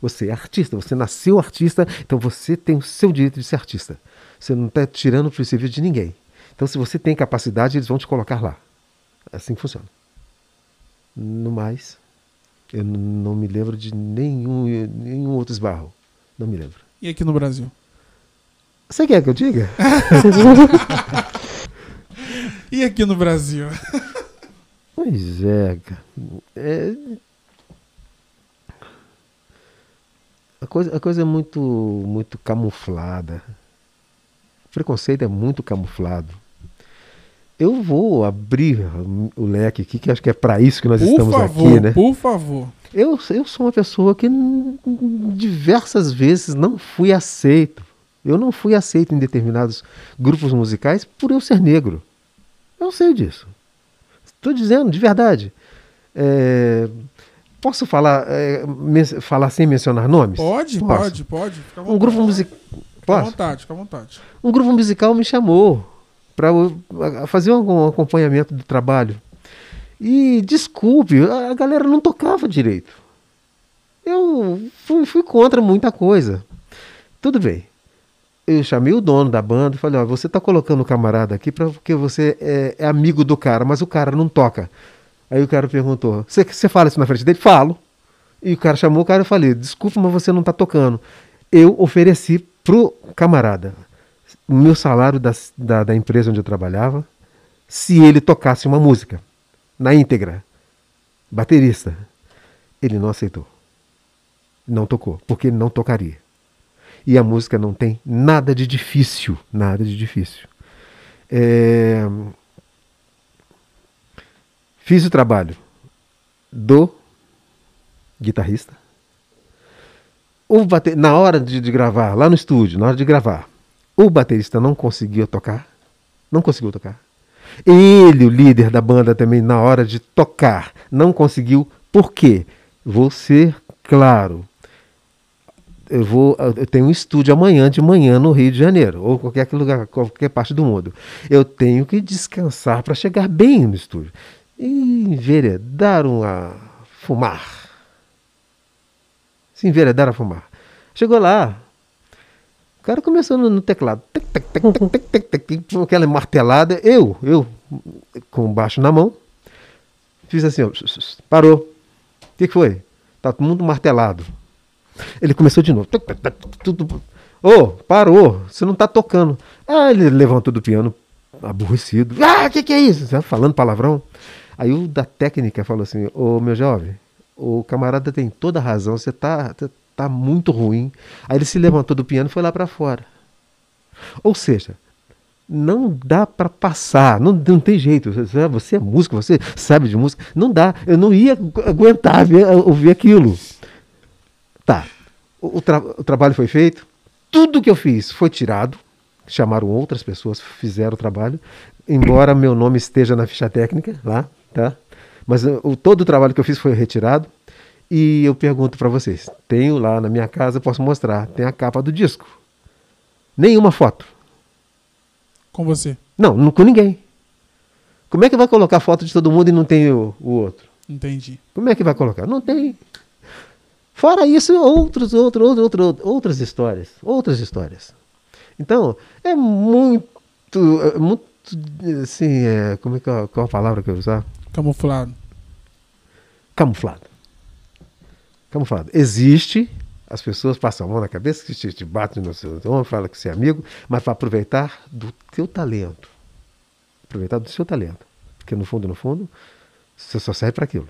Você é artista, você nasceu artista, então você tem o seu direito de ser artista. Você não está tirando o serviço de ninguém. Então, se você tem capacidade, eles vão te colocar lá. É assim que funciona. No mais, eu não me lembro de nenhum, nenhum outro esbarro. Não me lembro. E aqui no Brasil? Você quer que eu diga? E aqui no Brasil? Pois é, cara. É... A, coisa, a coisa é muito, muito camuflada. O preconceito é muito camuflado. Eu vou abrir o leque aqui, que acho que é para isso que nós Por estamos favor, aqui, né? por favor. Eu, eu sou uma pessoa que diversas vezes não fui aceito. Eu não fui aceito em determinados grupos musicais por eu ser negro. Eu sei disso. Estou dizendo, de verdade. É, posso falar, é, falar sem mencionar nomes? Pode, Posso. pode, pode. Um grupo musical. Fica à vontade, fica à vontade. Um grupo musical me chamou para fazer um acompanhamento do trabalho. E desculpe, a a galera não tocava direito. Eu fui, fui contra muita coisa. Tudo bem. Eu chamei o dono da banda e falei: ó, você está colocando o camarada aqui porque você é, é amigo do cara, mas o cara não toca. Aí o cara perguntou: você, fala isso na frente dele? Falo. E o cara chamou o cara e falei: desculpa, mas você não está tocando. Eu ofereci pro camarada o meu salário da, da, da empresa onde eu trabalhava se ele tocasse uma música na íntegra. Baterista. Ele não aceitou. Não tocou, porque ele não tocaria. E a música não tem nada de difícil, nada de difícil. É, Fiz o trabalho do guitarrista. O bate... Na hora de, de gravar, lá no estúdio, na hora de gravar, o baterista não conseguiu tocar. Não conseguiu tocar. Ele, o líder da banda, também, na hora de tocar, não conseguiu. Por quê? Vou ser claro. Eu, vou, eu tenho um estúdio amanhã de manhã no Rio de Janeiro, ou qualquer lugar, qualquer parte do mundo. Eu tenho que descansar para chegar bem no estúdio. E enveredar a fumar. Se enveredar a fumar. Chegou lá, o cara começou no, no teclado. Tec, tec, tec, tec, tec, tec, tec, tec, com aquela martelada. Eu, eu, com baixo na mão, fiz assim, ó, parou. O que, que foi? Tá todo mundo martelado. Ele começou de novo. Tudo. Ô, oh, parou, você não tá tocando. Ah, ele levantou do piano, aborrecido. Ah, o que, que é isso? Falando palavrão. Aí o da técnica falou assim: Ô meu jovem, o camarada tem toda a razão, você tá, tá, tá muito ruim. Aí ele se levantou do piano e foi lá para fora. Ou seja, não dá para passar, não, não tem jeito. Você é músico, você sabe de música, não dá. Eu não ia aguentar ver, ouvir aquilo. O, o, tra o trabalho foi feito, tudo que eu fiz foi tirado. Chamaram outras pessoas, fizeram o trabalho, embora meu nome esteja na ficha técnica lá, tá? Mas o, todo o trabalho que eu fiz foi retirado. E eu pergunto para vocês: tenho lá na minha casa, posso mostrar, tem a capa do disco. Nenhuma foto. Com você? Não, não com ninguém. Como é que vai colocar foto de todo mundo e não tem o, o outro? Entendi. Como é que vai colocar? Não tem. Fora isso, outros, outros, outros, outras histórias. Outras histórias. Então, é muito. É muito assim, é, como é que é, qual a palavra que eu usar? Camuflado. Camuflado. Camuflado. Existe, as pessoas passam a mão na cabeça, que te, te batem no seu ombro, falam que você é amigo, mas para aproveitar do teu talento. Aproveitar do seu talento. Porque no fundo, no fundo, você só serve para aquilo.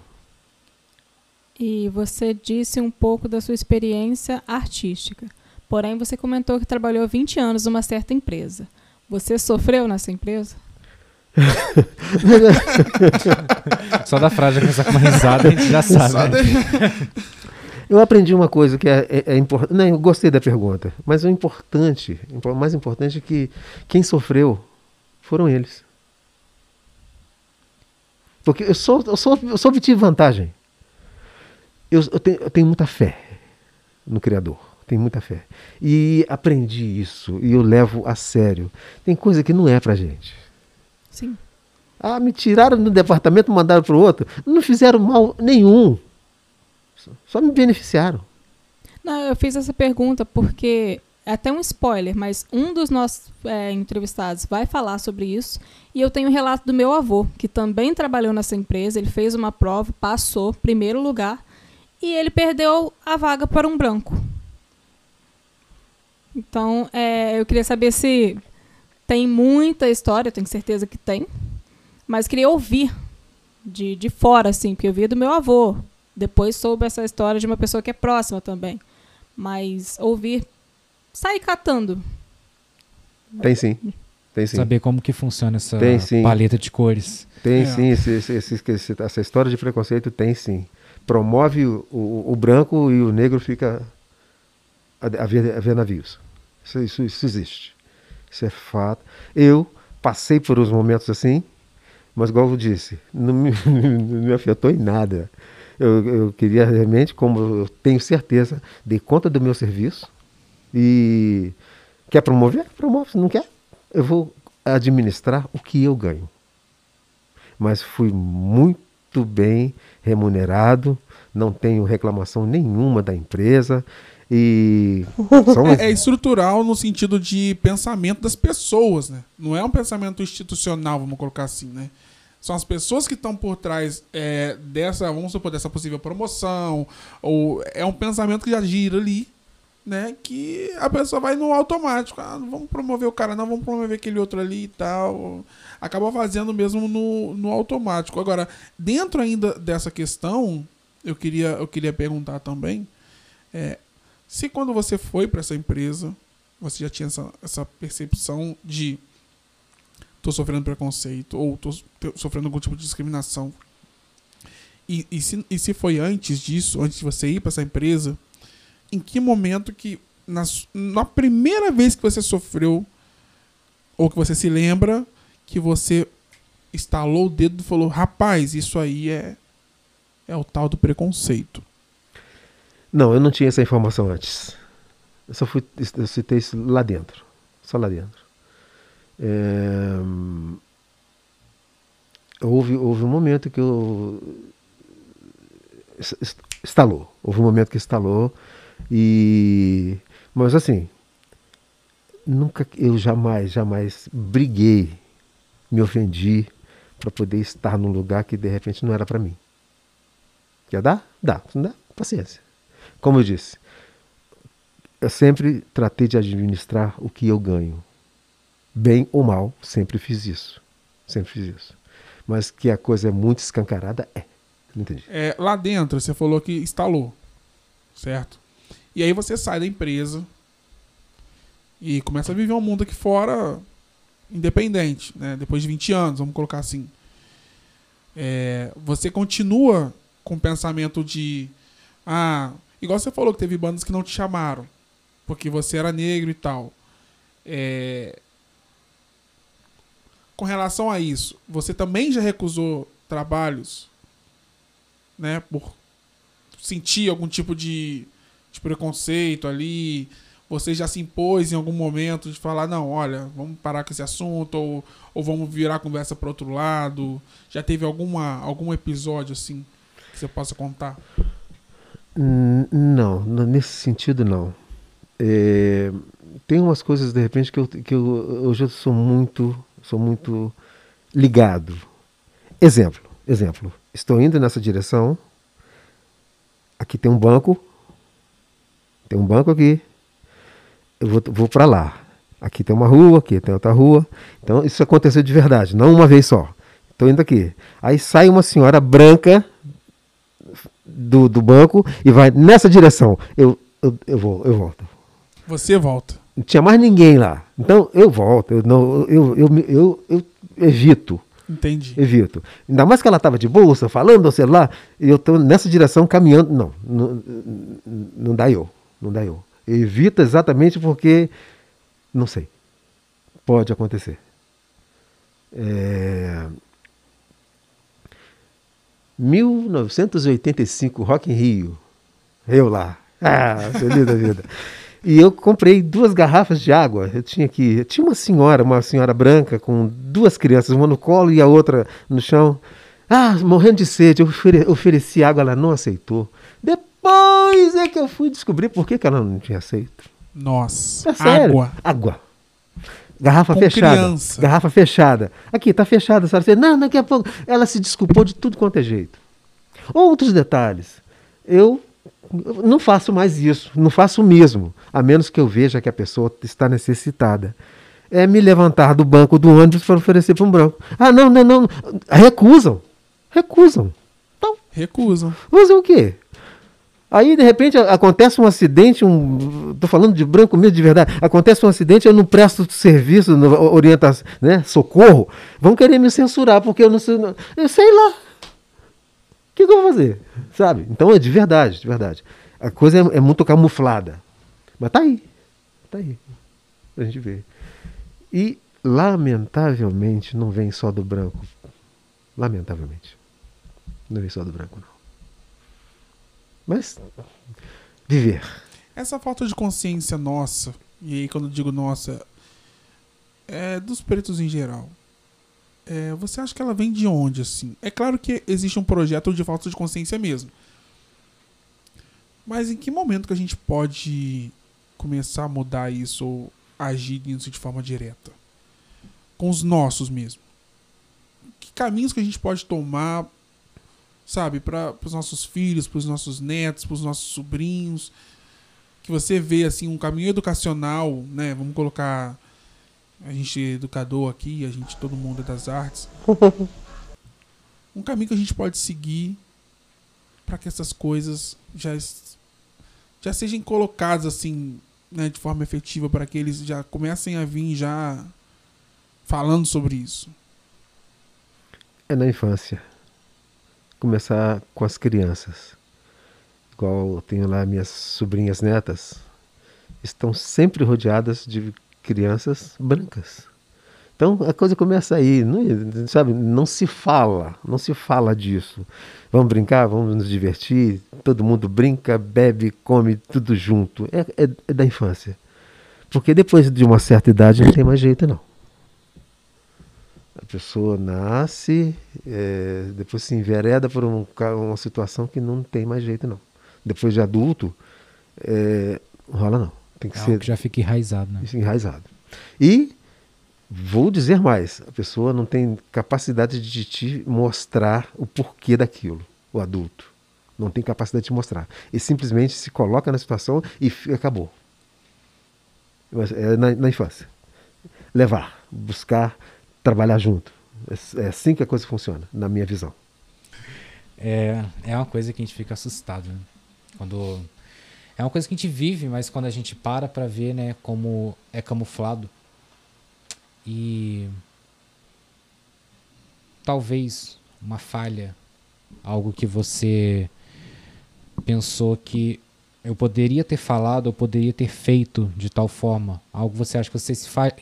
E você disse um pouco da sua experiência artística. Porém, você comentou que trabalhou 20 anos numa certa empresa. Você sofreu nessa empresa? Só da frase começar com uma risada, a gente já sabe. Né? Eu aprendi uma coisa que é, é, é importante. Não, eu gostei da pergunta, mas o importante, o mais importante é que quem sofreu foram eles. Porque eu só, eu só, eu só obtive vantagem. Eu, eu, tenho, eu tenho muita fé no Criador. Tenho muita fé. E aprendi isso e eu levo a sério. Tem coisa que não é pra gente. Sim. Ah, me tiraram do departamento, mandaram para o outro. Não fizeram mal nenhum. Só me beneficiaram. Não, eu fiz essa pergunta porque é até um spoiler, mas um dos nossos é, entrevistados vai falar sobre isso. E eu tenho um relato do meu avô, que também trabalhou nessa empresa. Ele fez uma prova, passou, primeiro lugar, e ele perdeu a vaga para um branco. Então, é, eu queria saber se tem muita história, tenho certeza que tem, mas queria ouvir de, de fora, assim, porque eu vi do meu avô. Depois soube essa história de uma pessoa que é próxima também. Mas ouvir, sair catando. Tem sim. Tem sim. Saber como que funciona essa Tem, paleta de cores. Tem É. sim, esse- esse- esse- essa história de preconceito tem sim. Promove o, o- o branco e o negro fica a, a ver, a ver navios. Isso, isso- isso existe. Isso é fato. Eu passei por uns momentos assim, mas igual eu disse, não me, não me afetou em nada. Eu, eu queria realmente, como eu tenho certeza, dei conta do meu serviço e quer promover? Promove. Não quer, eu vou administrar o que eu ganho mas fui muito bem remunerado, não tenho reclamação nenhuma da empresa e É, é estrutural no sentido de pensamento das pessoas, né? Não é um pensamento institucional, vamos colocar assim, né? São as pessoas que estão por trás é, dessa, vamos supor, dessa possível promoção, ou é um pensamento que já gira ali, né? Que a pessoa vai no automático. Ah, não vamos promover o cara, não, vamos promover aquele outro ali e tal. Acaba fazendo mesmo no, no automático. Agora, dentro ainda dessa questão, eu queria, eu queria perguntar também. É, se quando você foi para essa empresa, você já tinha essa, essa percepção de tô sofrendo preconceito ou tô sofrendo algum tipo de discriminação. E, e, se, e se foi antes disso, antes de você ir para essa empresa, em que momento que na, na primeira vez que você sofreu ou que você se lembra que você estalou o dedo e falou, rapaz, isso aí é é o tal do preconceito. Não, eu não tinha essa informação antes. Eu só fui, eu citei isso lá dentro. Só lá dentro. É, houve, houve um momento que eu. es- est- Estalou. Houve um momento que estalou. E. Mas assim. Nunca. Eu jamais, jamais briguei, me ofendi para poder estar num lugar que de repente não era para mim. Quer dar? Dá. Não dá, paciência. Como eu disse, eu sempre tratei de administrar o que eu ganho. Bem ou mal, sempre fiz isso. Sempre fiz isso. Mas que a coisa é muito escancarada, é. Entendi. É, lá dentro, você falou que instalou, certo? E aí você sai da empresa e começa a viver um mundo aqui fora independente, né? Depois de 20 anos, vamos colocar assim. É, você continua com o pensamento de... Ah, igual você falou que teve bandas que não te chamaram porque você era negro e tal. É, com relação a isso, você também já recusou trabalhos né, por sentir algum tipo de, de preconceito ali, você já se impôs em algum momento de falar, não, olha, vamos parar com esse assunto, ou, ou vamos virar a conversa para outro lado? Já teve alguma, algum episódio assim que você possa contar? Não, nesse sentido não. É, tem umas coisas de repente que eu, que eu hoje eu sou muito, sou muito ligado. Exemplo, exemplo. Estou indo nessa direção. Aqui tem um banco. Tem um banco aqui. Eu vou, vou para lá. Aqui tem uma rua, aqui tem outra rua. Então isso aconteceu de verdade, não uma vez só. Estou indo aqui. Aí sai uma senhora branca do, do banco e vai nessa direção. Eu, eu, eu vou, eu volto. Você volta. Não tinha mais ninguém lá. Então eu volto. Eu, não, eu, eu, eu, eu evito. Entendi. Evito. Ainda mais que ela estava de bolsa, falando, sei lá, e eu estou nessa direção caminhando. Não, não, não dá eu. Não dá eu. Evito exatamente porque, não sei, pode acontecer. É... 1985, Rock in Rio. Eu lá. Ah, feliz da vida. E eu comprei duas garrafas de água. Eu tinha que. Tinha uma senhora, uma senhora branca, com duas crianças, uma no colo e a outra no chão. Ah, morrendo de sede. Eu ofere- ofereci água, ela não aceitou. Depois é que eu fui descobrir por que, que ela não tinha aceito. Nossa. É sério. Água. Água. Garrafa Com fechada. criança. Garrafa fechada. Aqui, tá fechada. Disse, não, daqui a pouco. Ela se desculpou de tudo quanto é jeito. Outros detalhes. Eu eu não faço mais isso. Não faço mesmo. A menos que eu veja que a pessoa está necessitada. É me levantar do banco do ônibus para oferecer para um branco. Ah, não, não, não. Recusam. Recusam. Então, Recusam. Fazer o quê? Aí, de repente, a- acontece um acidente, um, tô falando de branco mesmo, de verdade. Acontece um acidente, eu não presto serviço, não, né, socorro. Vão querer me censurar, porque eu não sei. não- eu sei lá. O que, que eu vou fazer? Sabe? Então é de verdade, de verdade. A coisa é, é muito camuflada. Mas tá aí. Tá aí. Pra gente ver. E, lamentavelmente, não vem só do branco. Lamentavelmente. Não vem só do branco, não. Mas viver. Essa falta de consciência nossa, e aí quando eu digo nossa, é dos pretos em geral. É, você acha que ela vem de onde, assim? É claro que existe um projeto de falta de consciência mesmo. Mas em que momento que a gente pode começar a mudar isso ou agir nisso de forma direta? Com os nossos mesmo. Que caminhos que a gente pode tomar, sabe, para os nossos filhos, para os nossos netos, para os nossos sobrinhos? que você vê assim um caminho educacional, né? Vamos colocar a gente é educador aqui, a gente todo mundo é das artes. um caminho que a gente pode seguir para que essas coisas já já sejam colocadas assim, né, de forma efetiva para que eles já comecem a vir já falando sobre isso. É na infância. Começar com as crianças. Igual eu tenho lá minhas sobrinhas netas. Estão sempre rodeadas de crianças brancas. Então a coisa começa aí, não, sabe? Não se fala, não se fala disso. Vamos brincar, vamos nos divertir. Todo mundo brinca, bebe, come, tudo junto. É, é- é da infância. Porque depois de uma certa idade não tem mais jeito, não. A pessoa nasce, é, depois se envereda por um uma situação que não tem mais jeito, não. Depois de adulto, é, não rola não. Tem que É ser que já fica enraizado, né? enraizado. E vou dizer mais: a pessoa não tem capacidade de te mostrar o porquê daquilo, o adulto. Não tem capacidade de te mostrar. E simplesmente se coloca na situação e acabou. Mas É na, na infância. Levar, buscar, trabalhar junto. É, é assim que a coisa funciona, na minha visão. É, é uma coisa que a gente fica assustado, né? Quando é uma coisa que a gente vive, mas quando a gente para pra ver, né, como é camuflado e talvez uma falha, algo que você pensou que eu poderia ter falado, eu poderia ter feito de tal forma, algo que você acha que você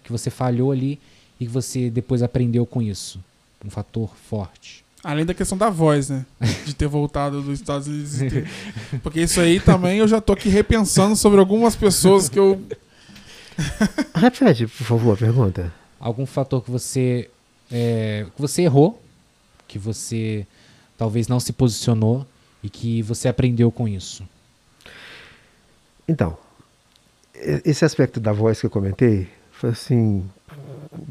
que você falhou ali e que você depois aprendeu com isso, um fator forte. Além da questão da voz, né? De ter voltado dos Estados Unidos. ter- Porque isso aí também eu já tô aqui repensando sobre algumas pessoas que eu. Repete, por favor, a pergunta. algum fator que você é, que você errou, que você talvez não se posicionou e que você aprendeu com isso. Então, esse aspecto da voz que eu comentei foi assim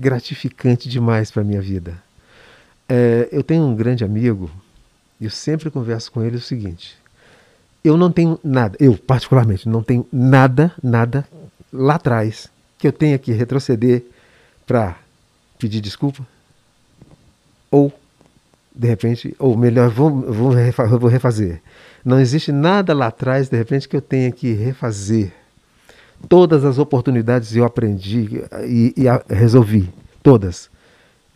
gratificante demais para minha vida. É, eu tenho um grande amigo e eu sempre converso com ele o seguinte: eu não tenho nada, eu particularmente não tenho nada, nada lá atrás que eu tenha que retroceder para pedir desculpa ou de repente, ou melhor, vou, vou, vou refazer. Não existe nada lá atrás, de repente, que eu tenha que refazer. Todas as oportunidades eu aprendi e, e a- resolvi. Todas.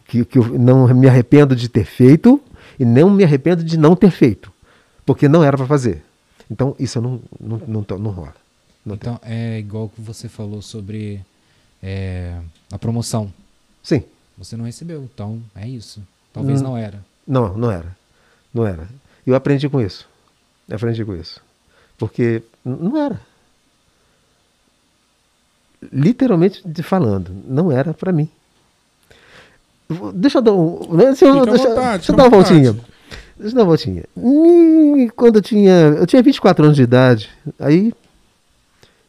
Que, que eu não me arrependo de ter feito e não me arrependo de não ter feito. Porque não era para fazer. Então, isso não, não, não, tô- não rola. Não tem. Então é igual que você falou sobre é, a promoção. Sim. Você não recebeu, então é isso. Talvez Hum. não era. Não, não era. Não era. Eu aprendi com isso. Eu aprendi com isso. Porque não era. Literalmente falando, não era para mim. Deixa eu dar um. né, Deixa, eu- deixa, vontade, deixa eu dar uma vontade. voltinha. Deixa eu dar uma voltinha. Quando eu tinha. Eu tinha 24 anos de idade. Aí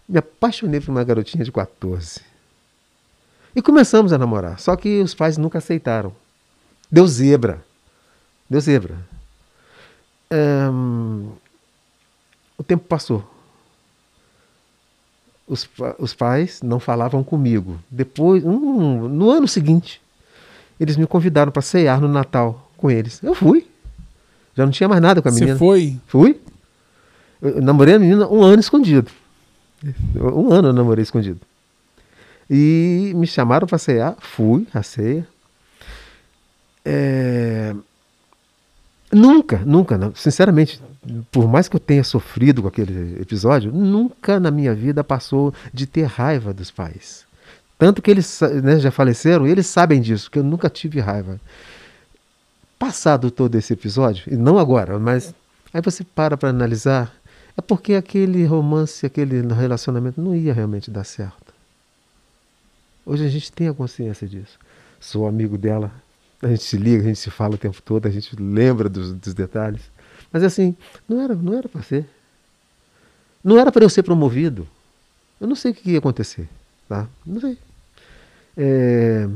me apaixonei por uma garotinha de 14. E começamos a namorar. Só que os pais nunca aceitaram. Deu zebra. Deu zebra. Ahn, o tempo passou. Os, os pais não falavam comigo. Depois, hum, no ano seguinte, eles me convidaram para cear no Natal com eles. Eu fui. Já não tinha mais nada com a menina. Você foi? Fui. Eu eu namorei a menina um ano escondido. Um ano eu namorei escondido. E me chamaram para cear, fui à ceia. É, Nunca, nunca, não. sinceramente, por mais que eu tenha sofrido com aquele episódio, nunca na minha vida passou de ter raiva dos pais. Tanto que eles né, já faleceram, eles sabem disso, que eu nunca tive raiva. Passado todo esse episódio, e não agora, mas aí você para para analisar, é porque aquele romance, aquele relacionamento não ia realmente dar certo. Hoje a gente tem a consciência disso. Sou amigo dela, a gente se liga, a gente se fala o tempo todo, a gente lembra dos, dos detalhes. Mas assim, não era, não era para ser. Não era para eu ser promovido. Eu não sei o que ia acontecer, tá? Não sei. É,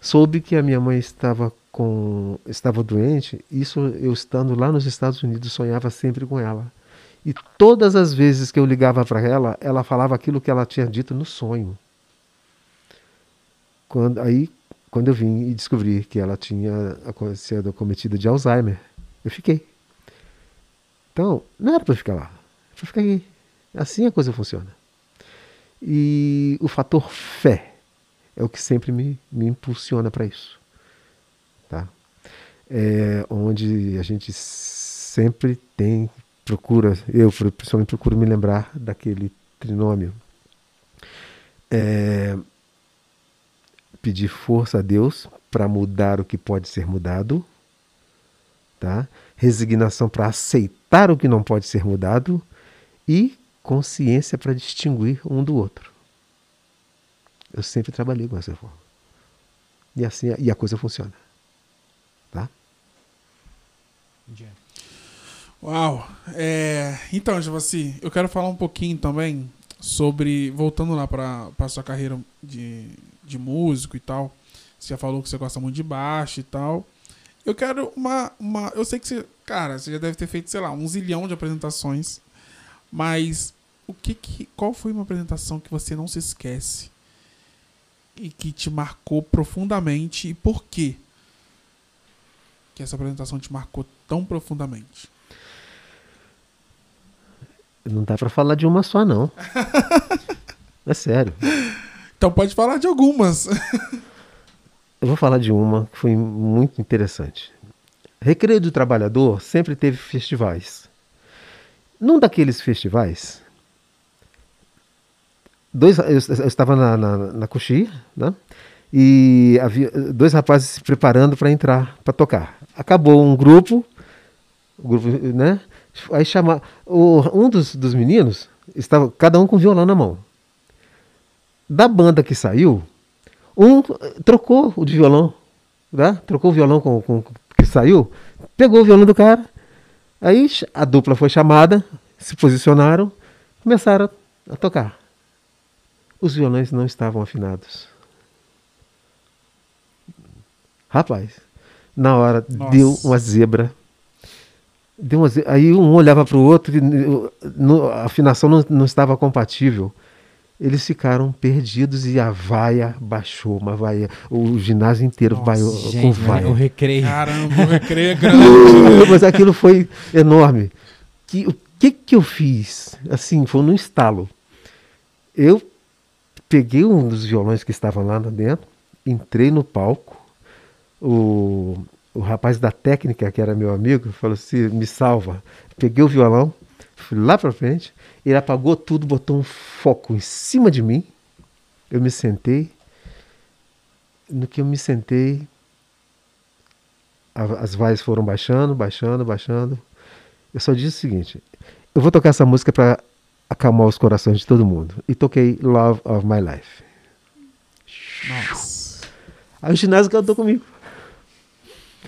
soube que a minha mãe estava com estava doente. Isso eu estando lá nos Estados Unidos sonhava sempre com ela. E todas as vezes que eu ligava para ela, ela falava aquilo que ela tinha dito no sonho. Quando, aí, quando eu vim e descobri que ela tinha sido acometida de Alzheimer, eu fiquei. Então, não era para ficar lá, era para ficar aqui. Assim a coisa funciona. E o fator fé é o que sempre me, me impulsiona para isso. Tá? É onde a gente sempre tem, procura, eu principalmente procuro me lembrar daquele trinômio. É, pedir força a Deus para mudar o que pode ser mudado, tá? Resignação para aceitar o que não pode ser mudado e consciência para distinguir um do outro. Eu sempre trabalhei com essa forma. E assim e a coisa funciona. Tá? Uau! É, então, Javassi, eu quero falar um pouquinho também sobre. Voltando lá para a sua carreira de, de músico e tal. Você já falou que você gosta muito de baixo e tal. Eu quero uma, uma. Eu sei que você. Cara, você já deve ter feito, sei lá, um zilhão de apresentações. Mas o que que. Qual foi uma apresentação que você não se esquece? E que te marcou profundamente? E por quê? Que essa apresentação te marcou tão profundamente? Não dá para falar de uma só, não. É sério. Então pode falar de algumas. Eu vou falar de uma que foi muito interessante. Recreio do Trabalhador sempre teve festivais. Num daqueles festivais, dois, eu, eu estava na, na, na Coxia, né? E havia dois rapazes se preparando para entrar, para tocar. Acabou um grupo, o grupo, né? Aí chama o, um dos, dos meninos estava cada um com violão na mão. Da banda que saiu, um eh, trocou o de violão, né? trocou o violão com, com que saiu, pegou o violão do cara. Aí a dupla foi chamada, se posicionaram, começaram a tocar. Os violões não estavam afinados. Rapaz, na hora Nossa. deu uma zebra. Deu uma ze- Aí um olhava para o outro e a afinação não, não estava compatível. Eles ficaram perdidos e a vaia baixou, uma vaia, o ginásio inteiro Nossa, vaiou com Gente, vaia. o recreio. Caramba, o recreio é grande. Mas aquilo foi enorme. Que, o que, que eu fiz? Assim, foi no estalo. Eu peguei um dos violões que estavam lá dentro, entrei no palco. O, o rapaz da técnica, que era meu amigo, falou assim: me salva. Peguei o violão, fui lá para frente, ele apagou tudo, botou um foco em cima de mim. Eu me sentei. No que eu me sentei, as vaias foram baixando, baixando, baixando. Eu só disse o seguinte: eu vou tocar essa música para acalmar os corações de todo mundo. E toquei Love of My Life. Nossa. Aí o ginásio cantou comigo.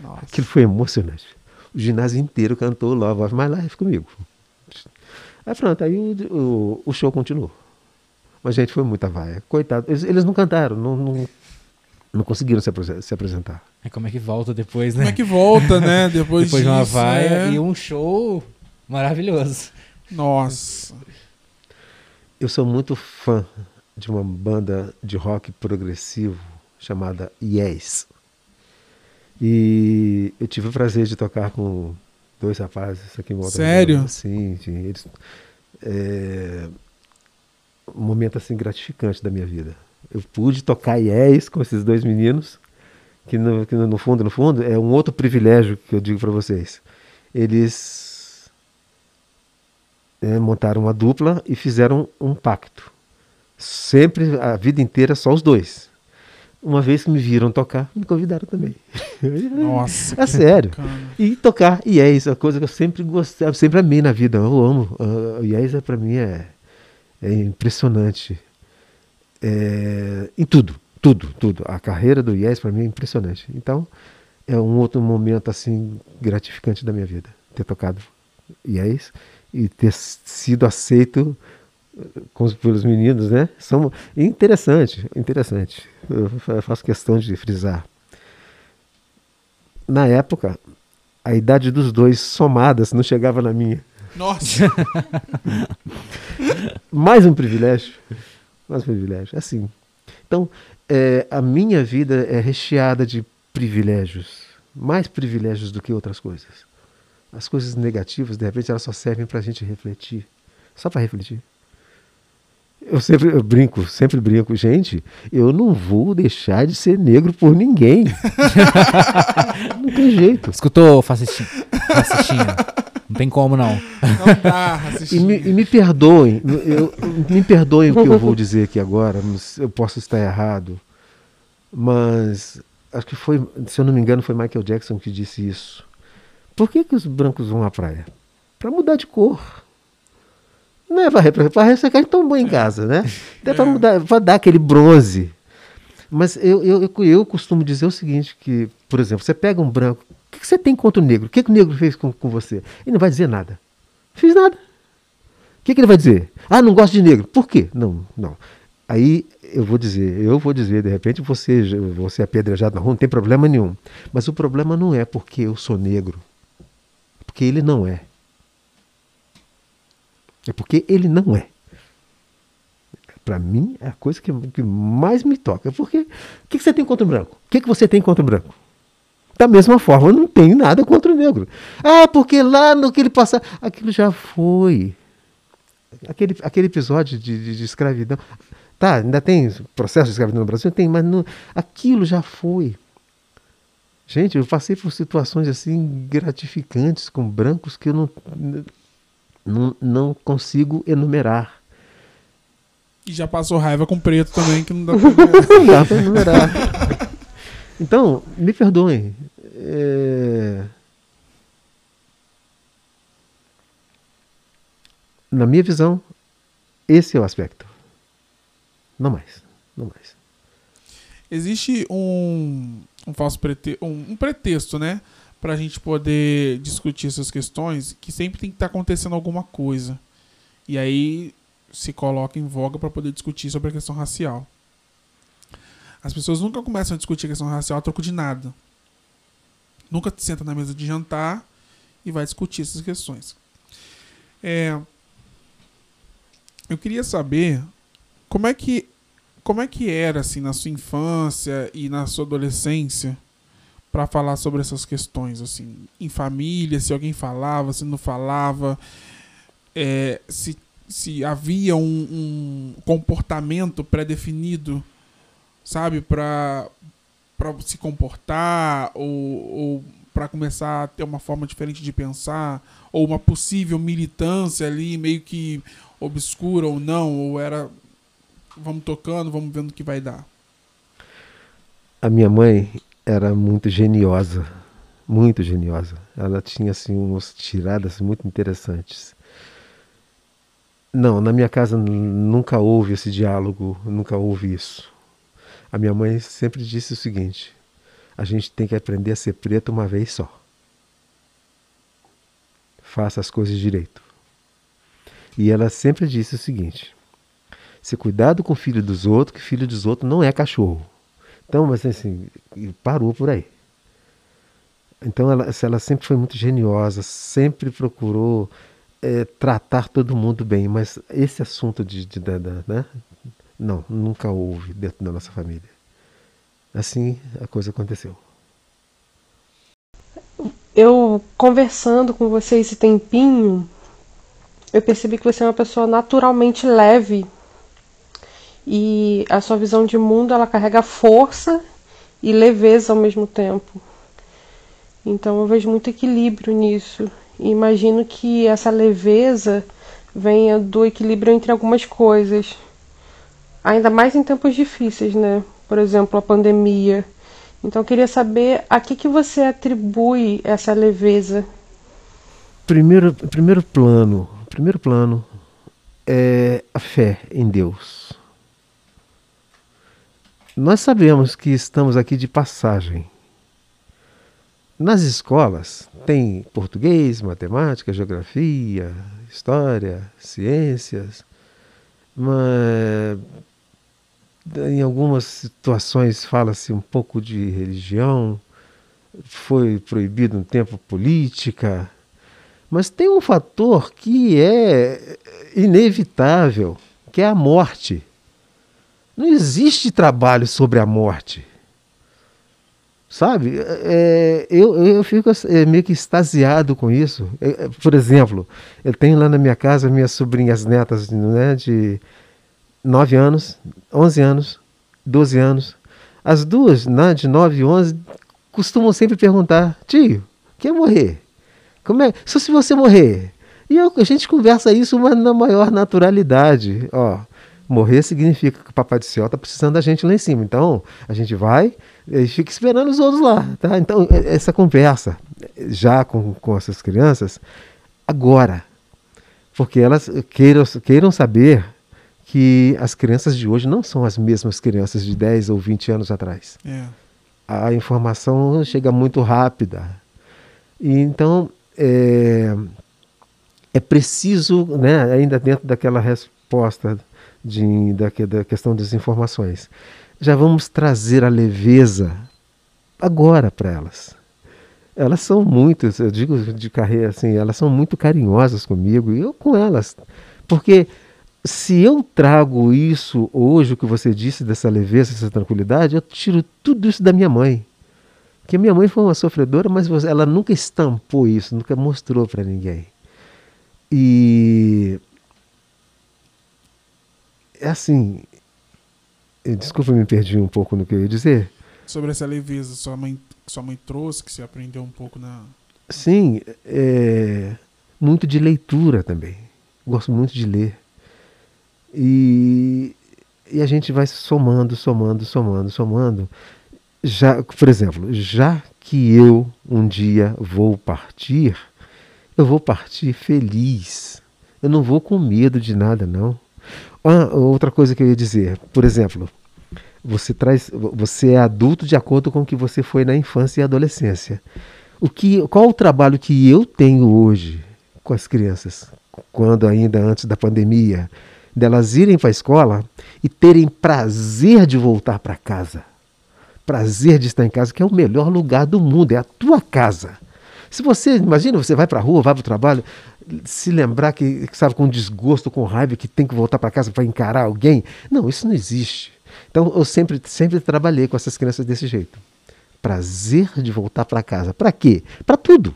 Nossa. Aquilo foi emocionante. o ginásio inteiro cantou Love of My Life comigo. Aí pronto, aí o, o, o show continuou. Mas, gente, foi muita vaia. Coitado, eles, eles não cantaram, não, não, não conseguiram se, se apresentar. É como é que volta depois, né? Como é que volta, né? Depois, depois de uma vaia é. e um show maravilhoso. Nossa. Eu sou muito fã de uma banda de rock progressivo chamada Yes. E eu tive o prazer de tocar com dois rapazes aqui em Volta Sério? Sim, sim. Eles, é, um momento assim gratificante da minha vida. Eu pude tocar Yes com esses dois meninos, que no, que no fundo, no fundo, é um outro privilégio que eu digo para vocês. Eles é, montaram uma dupla e fizeram um pacto. Sempre, a vida inteira, só os dois. Uma vez que me viram tocar, me convidaram também. Nossa. É sério. bacana. E tocar Yes, a coisa que eu sempre gostei, eu sempre amei na vida. Eu amo. Uh, Yes é, para mim é, é impressionante. É, em tudo, tudo, tudo. A carreira do Yes para mim é impressionante. Então, é um outro momento assim gratificante da minha vida. Ter tocado Yes e ter sido aceito com, pelos meninos, né? São interessante, interessante. Eu fa- faço questão de frisar. Na época, a idade dos dois somadas não chegava na minha. Nossa. Mais um privilégio. Mais um privilégio. Assim. Então, é, a minha vida é recheada de privilégios. Mais privilégios do que outras coisas. As coisas negativas, de repente, elas só servem para a gente refletir. Só para refletir. Eu sempre eu brinco, sempre brinco. Gente, eu não vou deixar de ser negro por ninguém. não tem jeito. Escutou, fascistinha? Fascistinha. Não tem como, não. Não dá, E me, e me perdoem, eu, me perdoem o que eu vou dizer aqui agora, mas eu posso estar errado, mas acho que foi, se eu não me engano, foi Michael Jackson que disse isso. Por que, que os brancos vão à praia? Para mudar de cor. Não é para ressecar tão bom em casa, né? Até para É. mudar, para dar aquele bronze. Mas eu, eu, eu, eu costumo dizer o seguinte, que, por exemplo, você pega um branco, o que, você tem contra o negro? O que, que o negro fez com, com você? Ele não vai dizer nada. Fiz nada. O que, que ele vai dizer? Ah, não gosto de negro. Por quê? Não, não. Aí eu vou dizer, eu vou dizer, de repente você, você é apedrejado na rua, não tem problema nenhum. Mas o problema não é porque eu sou negro. Porque ele não é. É porque ele não é. Para mim, é a coisa que, que mais me toca. Porque o que, que você tem contra o branco? O que, que você tem contra o branco? Da mesma forma, eu não tenho nada contra o negro. Ah, porque lá no que ele passar. Aquilo já foi. Aquele, aquele episódio de, de, de escravidão. Tá, ainda tem processo de escravidão no Brasil? Tem, mas não, aquilo já foi. Gente, eu passei por situações assim gratificantes com brancos que eu não, não, não consigo enumerar. E já passou raiva com preto também, que não dá pra. Não dá para enumerar. Então, me perdoem. É... Na minha visão, esse é o aspecto. Não mais. Não mais. Existe um, um falso prete um, um pretexto, né? Pra gente poder discutir essas questões, que sempre tem que estar acontecendo alguma coisa. E aí se coloca em voga para poder discutir sobre a questão racial. As pessoas nunca começam a discutir a questão racial a troco de nada. Nunca senta na mesa de jantar e vai discutir essas questões. É, eu queria saber como é que como é que era assim na sua infância e na sua adolescência para falar sobre essas questões assim em família se alguém falava se não falava é, se se havia um, um comportamento pré-definido sabe para se comportar ou, ou para começar a ter uma forma diferente de pensar ou uma possível militância ali meio que obscura ou não ou era vamos tocando, vamos vendo o que vai dar. A minha mãe era muito geniosa, muito geniosa. Ela tinha assim umas tiradas muito interessantes. Não, na minha casa nunca houve esse diálogo, nunca houve isso. A minha mãe sempre disse o seguinte: a gente tem que aprender a ser preto uma vez só. faça as coisas direito. E ela sempre disse o seguinte: se cuidado com o filho dos outros, que filho dos outros não é cachorro. Então, mas assim, parou por aí. Então ela, ela sempre foi muito geniosa, sempre procurou é, tratar todo mundo bem, mas esse assunto de, de, de, de né? não, nunca houve dentro da nossa família. Assim a coisa aconteceu. Eu conversando com você esse tempinho, eu percebi que você é uma pessoa naturalmente leve e a sua visão de mundo ela carrega força e leveza ao mesmo tempo. Então eu vejo muito equilíbrio nisso. E imagino que essa leveza venha do equilíbrio entre algumas coisas. Ainda mais em tempos difíceis, né? Por exemplo, a pandemia. Então eu queria saber a que, que você atribui essa leveza. Primeiro, primeiro plano, primeiro plano é a fé em Deus. Nós sabemos que estamos aqui de passagem. Nas escolas tem português, matemática, geografia, história, ciências, mas em algumas situações fala-se um pouco de religião, foi proibido um tempo política, mas tem um fator que é inevitável, que é a morte. Não existe trabalho sobre a morte. Sabe? É, eu, eu fico é, meio que extasiado com isso. É, é, por exemplo, eu tenho lá na minha casa minhas sobrinhas netas né, de 9 anos, 11 anos, 12 anos. As duas, né, de 9 e 11, costumam sempre perguntar: tio, quer morrer? Como é? Só se você morrer. E eu, a gente conversa isso, mas na maior naturalidade. Ó, morrer significa que o Papai do Céu está precisando da gente lá em cima. Então, a gente vai e fica esperando os outros lá. Tá? Então, essa conversa, já com, com essas crianças, agora. Porque elas queiram, queiram saber que as crianças de hoje não são as mesmas crianças de 10 ou 20 anos atrás. É. A informação chega muito rápida. E então é, é preciso, né, ainda dentro daquela resposta de, da, da questão das informações, já vamos trazer a leveza agora para elas. Elas são muito, eu digo de carreira assim, elas são muito carinhosas comigo e eu com elas. Porque se eu trago isso hoje, o que você disse dessa leveza, dessa tranquilidade, eu tiro tudo isso da minha mãe. Que minha mãe foi uma sofredora, mas ela nunca estampou isso, nunca mostrou para ninguém. E assim, desculpa, me perdi um pouco no que eu ia dizer. Sobre essa leveza, sua mãe, sua mãe trouxe, que você aprendeu um pouco na. Sim, é, muito de leitura também. Gosto muito de ler. E, e a gente vai somando, somando, somando, somando. Já, por exemplo, já que eu um dia vou partir, eu vou partir feliz. Eu não vou com medo de nada, não. Ah, outra coisa que eu ia dizer, por exemplo, você traz, você é adulto de acordo com o que você foi na infância e adolescência. O que, qual o trabalho que eu tenho hoje com as crianças, quando ainda antes da pandemia, delas irem para a escola e terem prazer de voltar para casa. Prazer de estar em casa, que é o melhor lugar do mundo, é a tua casa. Se você, imagina, você vai para a rua, vai para o trabalho, se lembrar que, sabe, com desgosto, com raiva, que tem que voltar para casa para encarar alguém. Não, isso não existe. Então eu sempre, sempre trabalhei com essas crianças desse jeito. Prazer de voltar para casa. Para quê? Para tudo.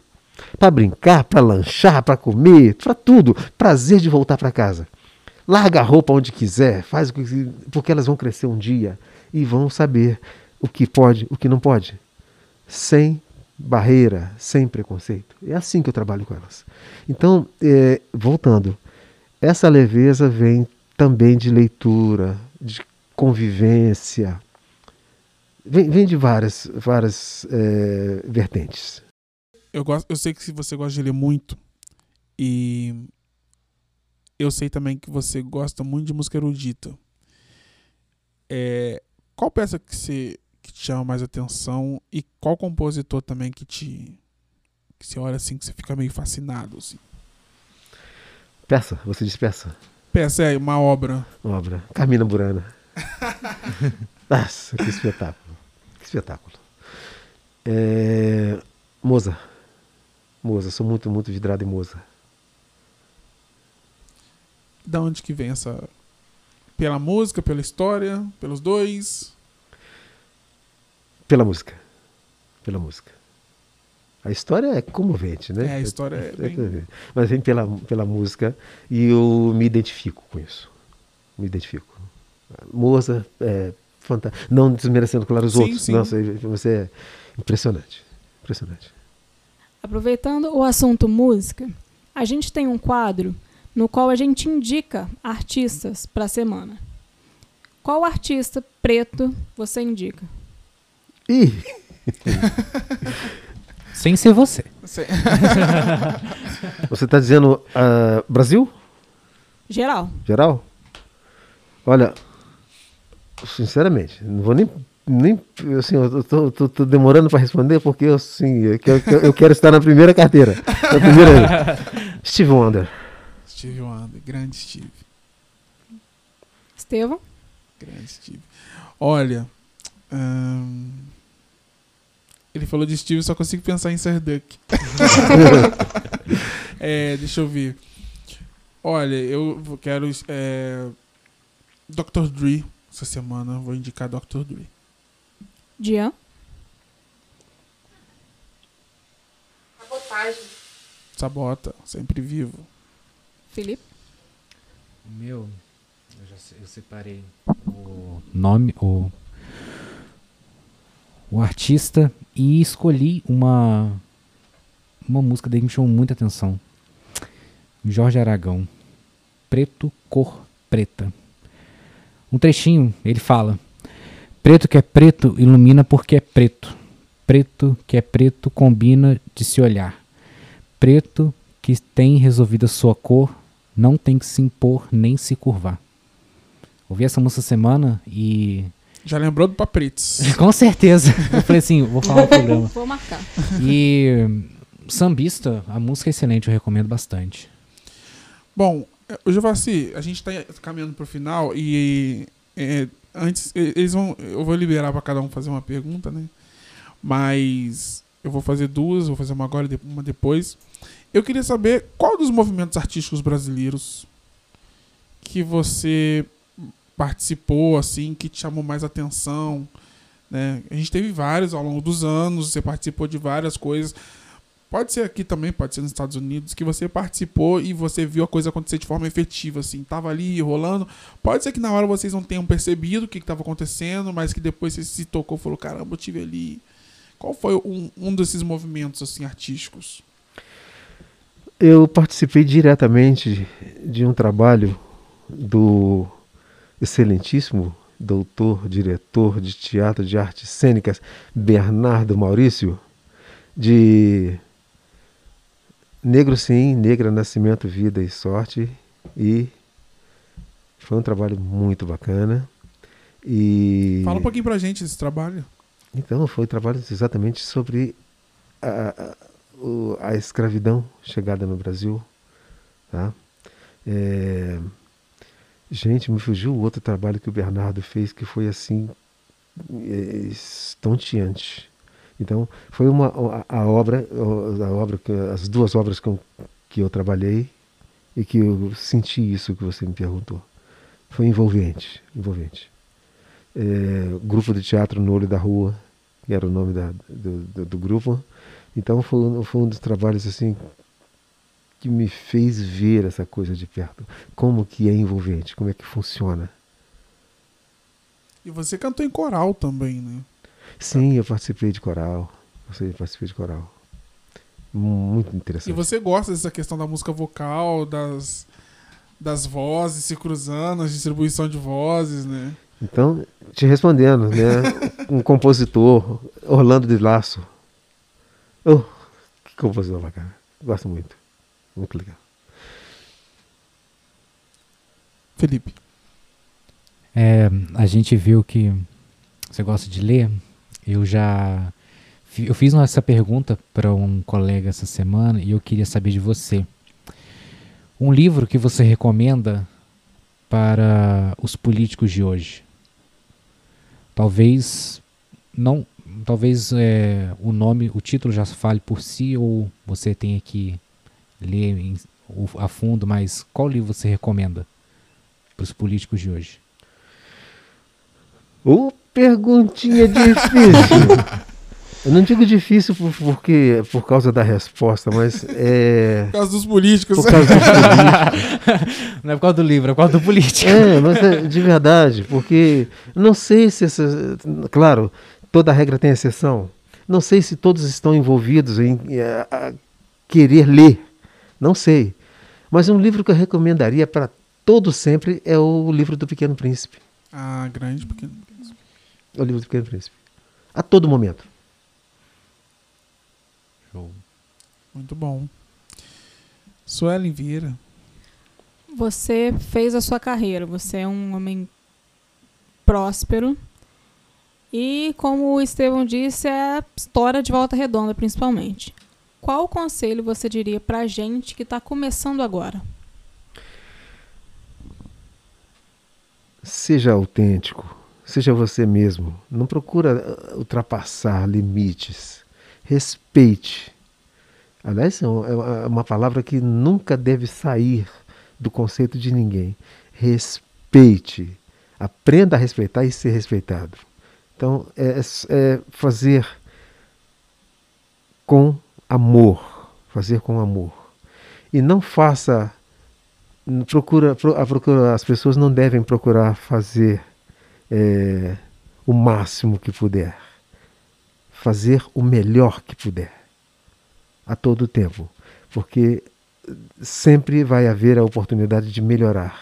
Para brincar, para lanchar, para comer, para tudo. Prazer de voltar para casa. Larga a roupa onde quiser, faz o que porque elas vão crescer um dia e vão saber o que pode, o que não pode, sem barreira, sem preconceito. É assim que eu trabalho com elas. Então, é, voltando, essa leveza vem também de leitura, de convivência, vem, vem de várias, várias é, vertentes. Eu, gosto, eu sei que você gosta de ler muito e eu sei também que você gosta muito de música erudita. É, qual peça que, você, que te chama mais atenção e qual compositor também que te, Que você olha assim, que você fica meio fascinado, assim. Peça, você diz peça. Peça é uma obra. Uma obra. Carmina Burana. Nossa, que espetáculo. Que espetáculo. É... Moza. Moza, sou muito, muito vidrado em Moza. Da onde que vem essa. Pela música, pela história, pelos dois? Pela música. Pela música. A história é comovente, né? É, a história é bem- Mas vem pela, pela música e eu me identifico com isso. Me identifico. Moza é fantástico. Não desmerecendo, claro, os Sim, outros. sim. Nossa, você é impressionante. Impressionante. Aproveitando o assunto música, a gente tem um quadro no qual a gente indica artistas para a semana. Qual artista preto você indica? Ih, Sem ser você. Você- você está dizendo ah, Brasil? Geral. Geral? Olha, sinceramente, não vou nem. nem assim, eu tô, tô- tô demorando para responder porque eu, assim, eu, quero, eu quero estar na primeira carteira. Na primeira. Steve Wonder. Steve Wonder, grande Steve. Estevão? Grande Steve. Olha. ahn, ele falou de Steve, só consigo pensar em Serduck. é, deixa eu ver. Olha, eu quero. É, Dr. Dre. Essa semana eu vou indicar Dr. Dre. Dian? Sabotagem. Sabota, sempre vivo. Felipe? O meu, eu já eu separei o nome, o, o artista e escolhi uma uma música dele que me chamou muita atenção. Jorge Aragão, Preto Cor Preta. Um trechinho, ele fala: Preto que é preto ilumina porque é preto. Preto que é preto combina de se olhar. Preto que tem resolvida sua cor não tem que se impor nem se curvar. Ouvi essa música semana e. Já lembrou do Paprites? Com certeza. Eu falei assim, vou falar no programa. Vou marcar. E. Sambista, a música é excelente, eu recomendo bastante. Bom, o Giovassi, a gente está caminhando para o final e é, antes eles vão, eu vou liberar para cada um fazer uma pergunta, né? Mas eu vou fazer duas, vou fazer uma agora e uma depois. Eu queria saber qual dos movimentos artísticos brasileiros que você participou, assim, que te chamou mais atenção, né? A gente teve vários ao longo dos anos, você participou de várias coisas. Pode ser aqui também, pode ser nos Estados Unidos, que você participou e você viu a coisa acontecer de forma efetiva, assim, tava ali rolando. Pode ser que na hora vocês não tenham percebido o que estava acontecendo, mas que depois você se tocou e falou, caramba, eu tive ali. Qual foi um, um desses movimentos, assim, artísticos? Eu participei diretamente de um trabalho do excelentíssimo doutor, diretor de teatro de artes cênicas, Bernardo Maurício, de Negro Sim, Negra Nascimento, Vida e Sorte. E foi um trabalho muito bacana. E Fala um pouquinho pra gente desse trabalho. então, foi trabalho exatamente sobre a, a, a escravidão chegada no Brasil. Tá? É, gente, me fugiu o outro trabalho que o Bernardo fez que foi assim é, estonteante. Então, foi uma a, a obra, a obra as duas obras que eu, que eu trabalhei e que eu senti isso que você me perguntou. Foi envolvente, envolvente é, grupo de teatro no olho da rua, que era o nome da- do, do- do grupo. Então foi, foi um dos trabalhos assim que me fez ver essa coisa de perto, como que é envolvente, como é que funciona. E você cantou em coral também, né? Sim, eu participei de coral, eu participei de coral. Muito E interessante. você gosta dessa questão da música vocal, das, das vozes se cruzando, a distribuição de vozes, né? Então, te respondendo, né? Um compositor, Orlando de Laço. Oh, que compositor bacana. Gosto muito. Muito legal. Felipe. É, a gente viu que você gosta de ler. Eu já eu fiz essa pergunta para um colega essa semana e eu queria saber de você. Um livro que você recomenda para os políticos de hoje? Talvez não, talvez é, o nome, o título já fale por si ou você tenha que ler em- o- a fundo, mas qual livro você recomenda para os políticos de hoje? Ô, perguntinha difícil. Eu não digo difícil por, porque, por causa da resposta, mas é. Por causa dos políticos. Por causa dos políticos. Não é por causa do livro, é por causa do político. É, mas é de verdade, porque não sei se essa. Claro, toda regra tem exceção. Não sei se todos estão envolvidos em eh, a querer ler. Não sei. Mas um livro que eu recomendaria para todos sempre é o livro do Pequeno Príncipe. Ah, grande, pequeno. É o livro do Pequeno Príncipe. A todo momento. Show. Muito bom. Suelen Vieira. Você fez a sua carreira, você é um homem próspero. E, como o Estevão disse, é a história de Volta Redonda, principalmente. Qual conselho você diria pra gente que está começando agora? Seja autêntico, seja você mesmo. Não procura uh, ultrapassar limites. Respeite. Aliás, é uma- é é uma palavra que nunca deve sair do conceito de ninguém. Respeite. Aprenda a respeitar e ser respeitado. Então, é, é fazer com amor. Fazer com amor. E não faça procura, pro- a procura, as pessoas não devem procurar fazer é, o máximo que puder. Fazer o melhor que puder. A todo tempo. Porque sempre vai haver a oportunidade de melhorar.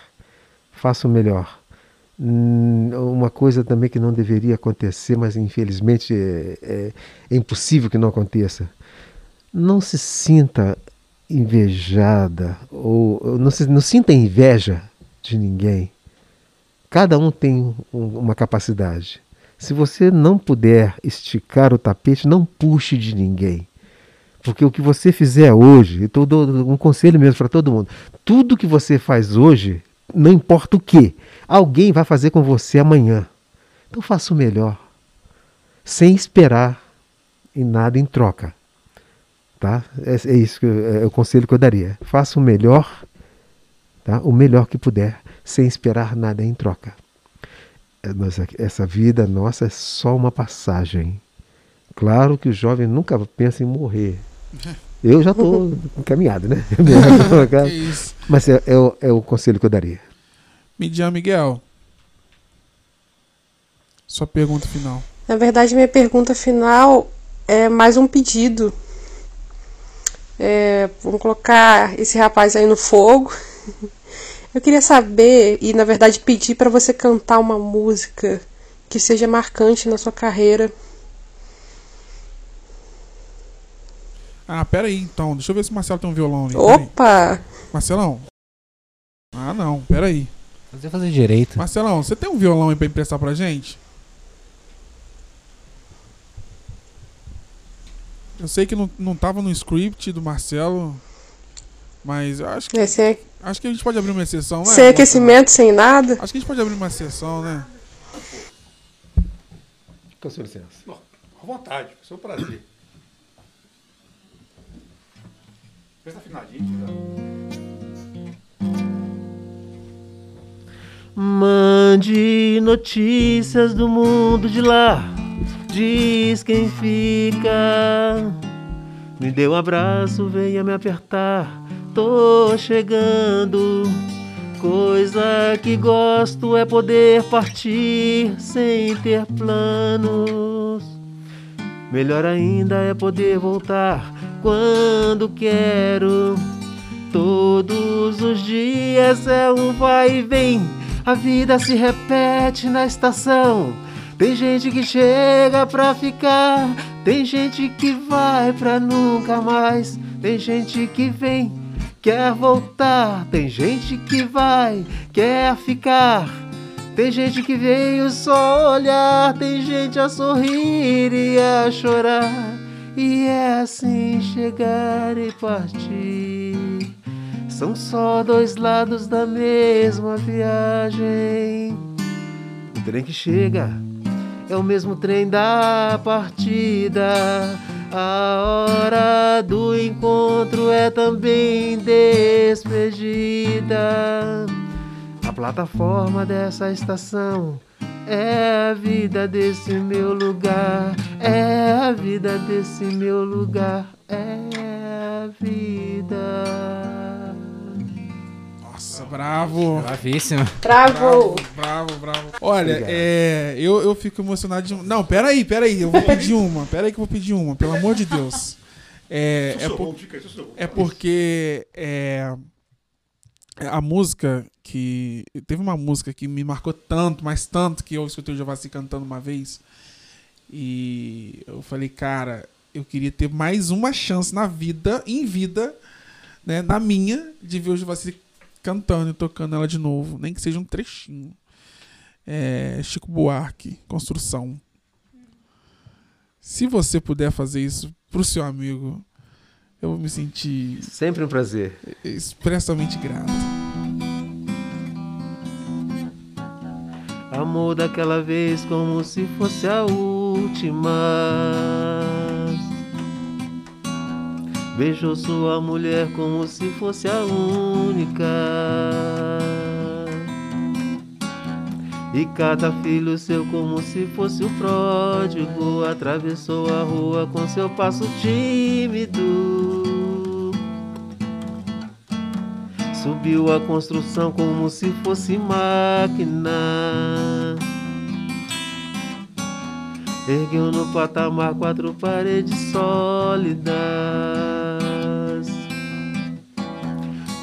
Faça o melhor. Hum, Uma coisa também que não deveria acontecer, mas infelizmente é, é- é impossível que não aconteça. Não se sinta invejada ou não, se, não sinta inveja de ninguém. Cada um tem um- uma capacidade. Se você não puder esticar o tapete, não puxe de ninguém. Porque o que você fizer hoje, eu dou um conselho mesmo para todo mundo: tudo que você faz hoje, não importa o que, alguém vai fazer com você amanhã. Então faça o melhor, sem esperar em nada em troca. Tá? É, é isso que eu- é o conselho que eu daria. Faça o melhor, tá? o melhor que puder, sem esperar nada em troca. É, aqui- Essa vida nossa é só uma passagem. Claro que o jovem nunca pensa em morrer. Eu já estou encaminhado, né? Mas é, é o, é o conselho que eu daria. Midian Miguel. Sua pergunta final. Na verdade, minha pergunta final é mais um pedido. É, vamos colocar esse rapaz aí no fogo. Eu queria saber e, na verdade, pedir para você cantar uma música que seja marcante na sua carreira. Ah, pera aí então. Deixa eu ver se o Marcelo tem um violão ali. Opa! Marcelão. Ah, não. Pera aí. Fazer fazer direito. Marcelão, você tem um violão aí pra emprestar pra gente? Eu sei que não, não tava no script do Marcelo, mas eu acho que, É, sem, acho que a gente pode abrir uma exceção, né? sem aquecimento, sem nada. Acho que a gente pode abrir uma exceção, né? Com sua licença. À vontade, foi seu prazer. Presta afinadinho, Mande notícias do mundo de lá. Diz quem fica. Me dê um abraço, venha me apertar. Tô chegando. Coisa que gosto é poder partir sem ter planos. Melhor ainda é poder voltar quando quero. Todos os dias é um vai e vem. A vida se repete na estação. Tem gente que chega pra ficar, tem gente que vai pra nunca mais. Tem gente que vem, quer voltar, tem gente que vai, quer ficar. Tem gente que veio só olhar, tem gente a sorrir e a chorar. E é assim chegar e partir. São só dois lados da mesma viagem. O trem que chega é o mesmo trem da partida. A hora do encontro é também despedida. A plataforma dessa estação é a vida desse meu lugar. É a vida desse meu lugar. É a vida. Bravo. Bravíssimo. Bravo! Bravo, bravo. Olha, é, eu, eu fico emocionado de. Não, peraí, peraí. Eu vou pedir uma. Peraí que eu vou pedir uma, pelo amor de Deus. É, é, por- é porque é, a música que. Teve uma música que me marcou tanto, mas tanto, que eu escutei o Giovassi cantando uma vez. E eu falei, cara, eu queria ter mais uma chance na vida, em vida, né, na minha, de ver o Giovassi cantando e tocando ela de novo, nem que seja um trechinho. É, Chico Buarque, Construção. Se você puder fazer isso pro seu amigo, eu vou me sentir Sempre um prazer. expressamente grato. Amor daquela vez como se fosse a última. Beijou sua mulher como se fosse a única. E cada filho seu como se fosse o pródigo atravessou a rua com seu passo tímido. Subiu a construção como se fosse máquina. Ergueu no patamar quatro paredes sólidas.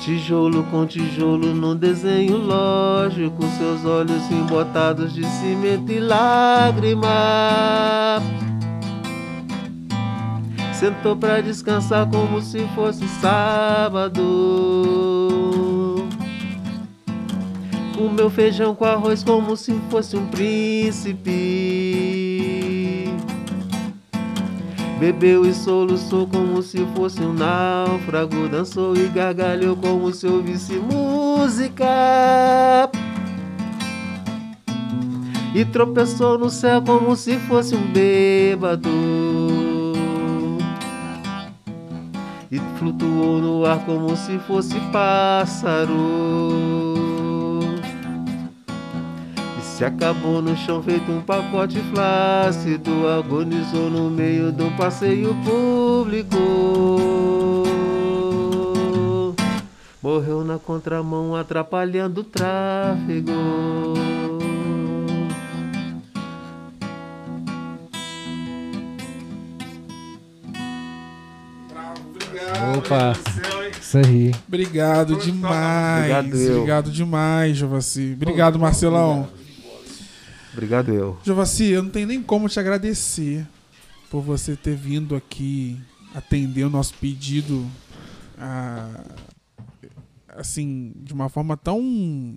Tijolo com tijolo num desenho lógico, seus olhos embotados de cimento e lágrima. Sentou pra descansar como se fosse sábado. Comeu feijão com arroz como se fosse um príncipe. Bebeu e soluçou como se fosse um náufrago. Dançou e gargalhou como se ouvisse música. E tropeçou no céu como se fosse um bêbado. E flutuou no ar como se fosse pássaro. Se acabou no chão feito um pacote flácido. Agonizou no meio de um passeio público. Morreu na contramão, atrapalhando o tráfego. Obrigado. Opa. Isso aí. Obrigado demais. Obrigado, eu. Obrigado demais, Jovassi. Obrigado, Marcelão. Obrigado, eu. Jovassi, eu não tenho nem como te agradecer por você ter vindo aqui atender o nosso pedido ah, assim, de uma forma tão.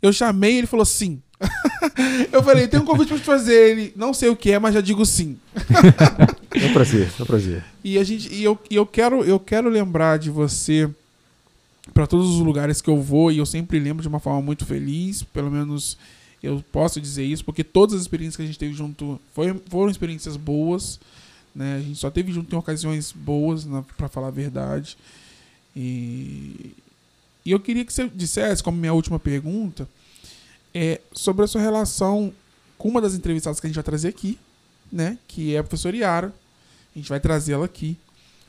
Eu chamei ele falou sim. eu falei, tem um convite pra te fazer. Ele, não sei o que é, mas já digo sim. É um prazer, é um prazer. E a gente, e eu, e eu quero, eu quero lembrar de você para todos os lugares que eu vou e eu sempre lembro de uma forma muito feliz, pelo menos eu posso dizer isso, porque todas as experiências que a gente teve junto foi, foram experiências boas, né? A gente só teve junto em ocasiões boas, para falar a verdade. E, e eu queria que você dissesse, como minha última pergunta, é sobre a sua relação com uma das entrevistadas que a gente vai trazer aqui, né? Que é a professora Yara. A gente vai trazê-la aqui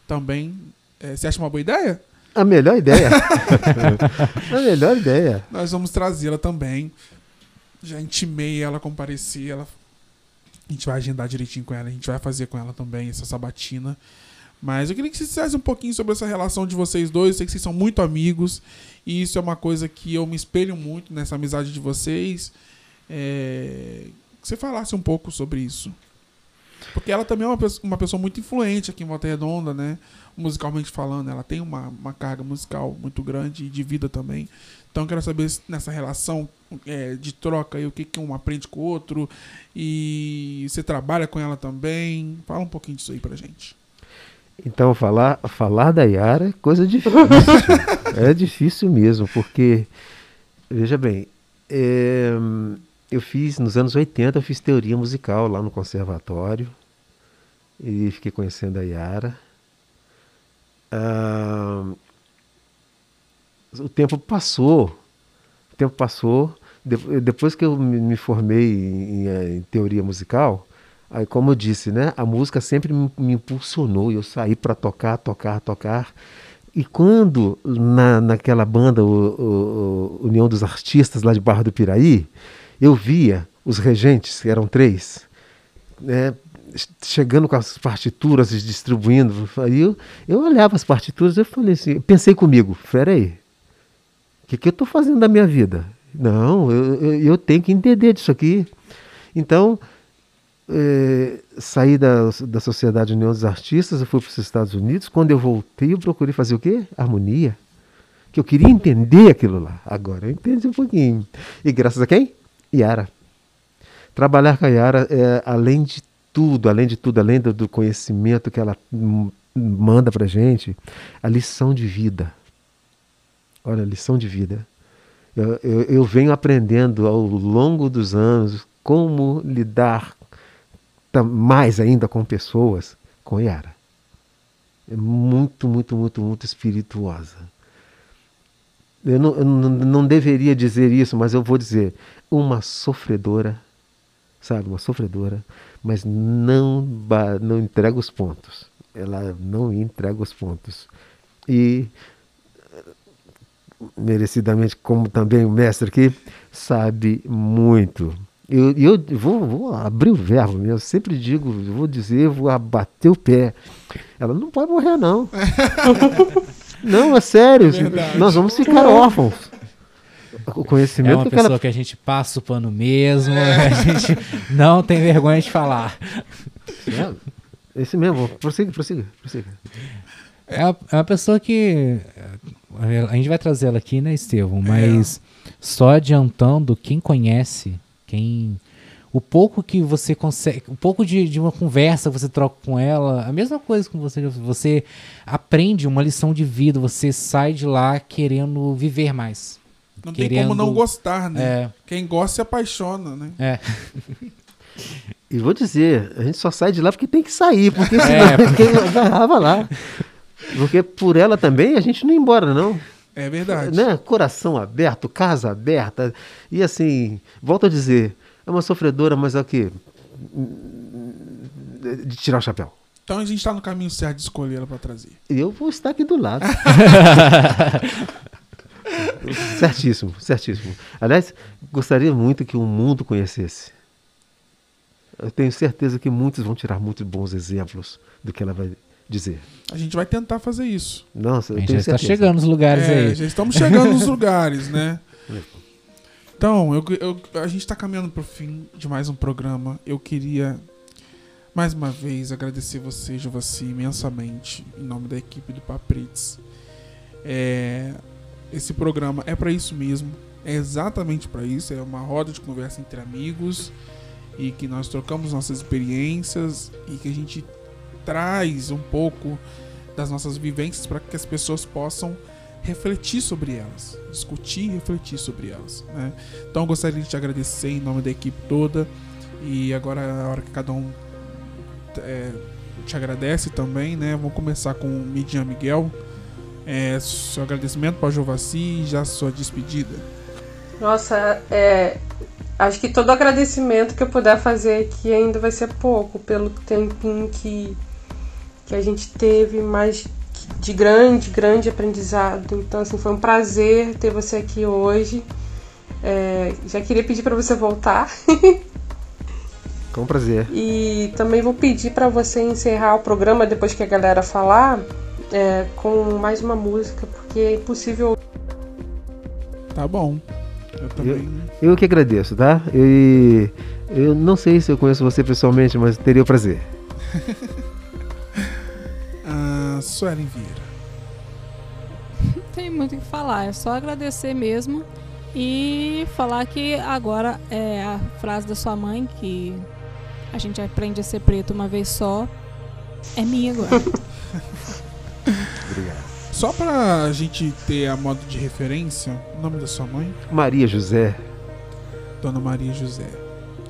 também. É, você acha uma boa ideia? A melhor ideia. a melhor ideia. Nós vamos trazê-la também. Já intimei ela comparecer. Ela... A gente vai agendar direitinho com ela. A gente vai fazer com ela também essa sabatina. Mas eu queria que você dissesse um pouquinho sobre essa relação de vocês dois. Eu sei que vocês são muito amigos. E isso é uma coisa que eu me espelho muito nessa amizade de vocês. É... Que você falasse um pouco sobre isso. Porque ela também é uma pessoa, uma pessoa muito influente aqui em Volta Redonda, né? Musicalmente falando, ela tem uma, uma carga musical muito grande e de vida também. Então eu quero saber nessa relação é, de troca aí, o que, que um aprende com o outro. E você trabalha com ela também. Fala um pouquinho disso aí pra gente. Então, falar, falar da Yara é coisa difícil. é difícil mesmo, porque, veja bem, é, eu fiz, nos anos 80, eu fiz teoria musical lá no conservatório e fiquei conhecendo a Yara. Ah, o tempo passou, o tempo passou. De- depois que eu me me formei em, em- em teoria musical, aí como eu disse, né, a música sempre me, me impulsionou. Eu saí para tocar, tocar, tocar. E quando na, naquela banda, o, o- o União dos Artistas lá de Barra do Piraí, eu via os regentes, que eram três, né, chegando com as partituras distribuindo. Aí eu, eu olhava as partituras e falei assim, pensei comigo, peraí, que, que eu estou fazendo da minha vida? Não, eu, eu, tenho que entender disso aqui. Então, eh, saí da, da Sociedade União dos Artistas, eu fui para os Estados Unidos. Quando eu voltei, eu procurei fazer o quê? Harmonia. Que eu queria entender aquilo lá. Agora eu entendi um pouquinho. E graças a quem? Yara. Trabalhar com a Yara, é, além de tudo, além de tudo, além do, do conhecimento que ela manda pra gente, a lição de vida. Olha, lição de vida. Eu, eu, eu venho aprendendo ao longo dos anos como lidar mais ainda com pessoas com Yara. É muito, muito, muito, muito espirituosa. Eu não, eu não, deveria dizer isso, mas eu vou dizer. Uma sofredora, sabe? Uma sofredora, mas não, não entrega os pontos. Ela não entrega os pontos. E merecidamente, como também o mestre aqui, sabe muito. Eu, e eu vou, vou abrir o verbo mesmo, eu sempre digo, vou dizer, vou abater o pé. Ela não pode morrer, não. não, é sério. Verdade. Nós vamos ficar órfãos. O É conhecimento uma que pessoa ela. que a gente passa o pano mesmo, a gente não tem vergonha de falar. É, esse mesmo, prossiga, prossiga, prossiga. É uma, é uma pessoa que. eh, A gente vai trazer ela aqui, né, Estevão? Mas só adiantando, quem conhece, quem. O pouco que você consegue. O pouco de, de uma conversa que você troca com ela, a mesma coisa com você. Você aprende uma lição de vida, você sai de lá querendo viver mais. Não tem como não Querendo- gostar, né? É, Quem gosta se apaixona, né? é. E vou dizer, a gente só sai de lá porque tem que sair, porque senão É. quem agarrava lá. Porque por ela também a gente não ia embora, não. É verdade. Né? Coração aberto, casa aberta. E assim, volto a dizer, é uma sofredora, mas é o quê? De tirar o chapéu. Então a gente tá no caminho certo de escolher ela pra trazer. Eu vou estar aqui do lado. certíssimo, certíssimo. Aliás, gostaria muito que o mundo conhecesse. Eu tenho certeza que muitos vão tirar muitos bons exemplos do que ela vai dizer. A gente vai tentar fazer isso. Nossa, A eu gente tenho já está chegando nos lugares É, aí. já estamos chegando nos lugares, né? Então, eu, eu- a gente está caminhando para o fim de mais um programa. Eu queria, mais uma vez, agradecer você, Jovassi, imensamente, em nome da equipe do Paprits. É, esse programa é para isso mesmo. É exatamente para isso. É uma roda de conversa entre amigos e que nós trocamos nossas experiências e que a gente traz um pouco das nossas vivências para que as pessoas possam refletir sobre elas, discutir e refletir sobre elas. Né? Então eu gostaria de te agradecer em nome da equipe toda e agora é a hora que cada um é, te agradece também, né? Vamos começar com o Midian Miguel. É, seu agradecimento para o Jovassi e já sua despedida. Nossa, é, acho que todo agradecimento que eu puder fazer aqui ainda vai ser pouco, pelo tempinho que, que a gente teve, mas de grande, grande aprendizado. Então, assim, foi um prazer ter você aqui hoje. É, já queria pedir para você voltar Com um prazer. e também vou pedir para você encerrar o programa depois que a galera falar é, com mais uma música, porque é impossível Tá bom. Eu também. Eu que agradeço, tá? E eu não sei se eu conheço você pessoalmente, mas teria o prazer. Suelen Vieira. Não tem muito o que falar, é só agradecer mesmo e falar que agora é a frase da sua mãe, que a gente aprende a ser preto uma vez só, é minha agora. Obrigado. Só pra gente ter a modo de referência, o nome da sua mãe? Maria José. Dona Maria José.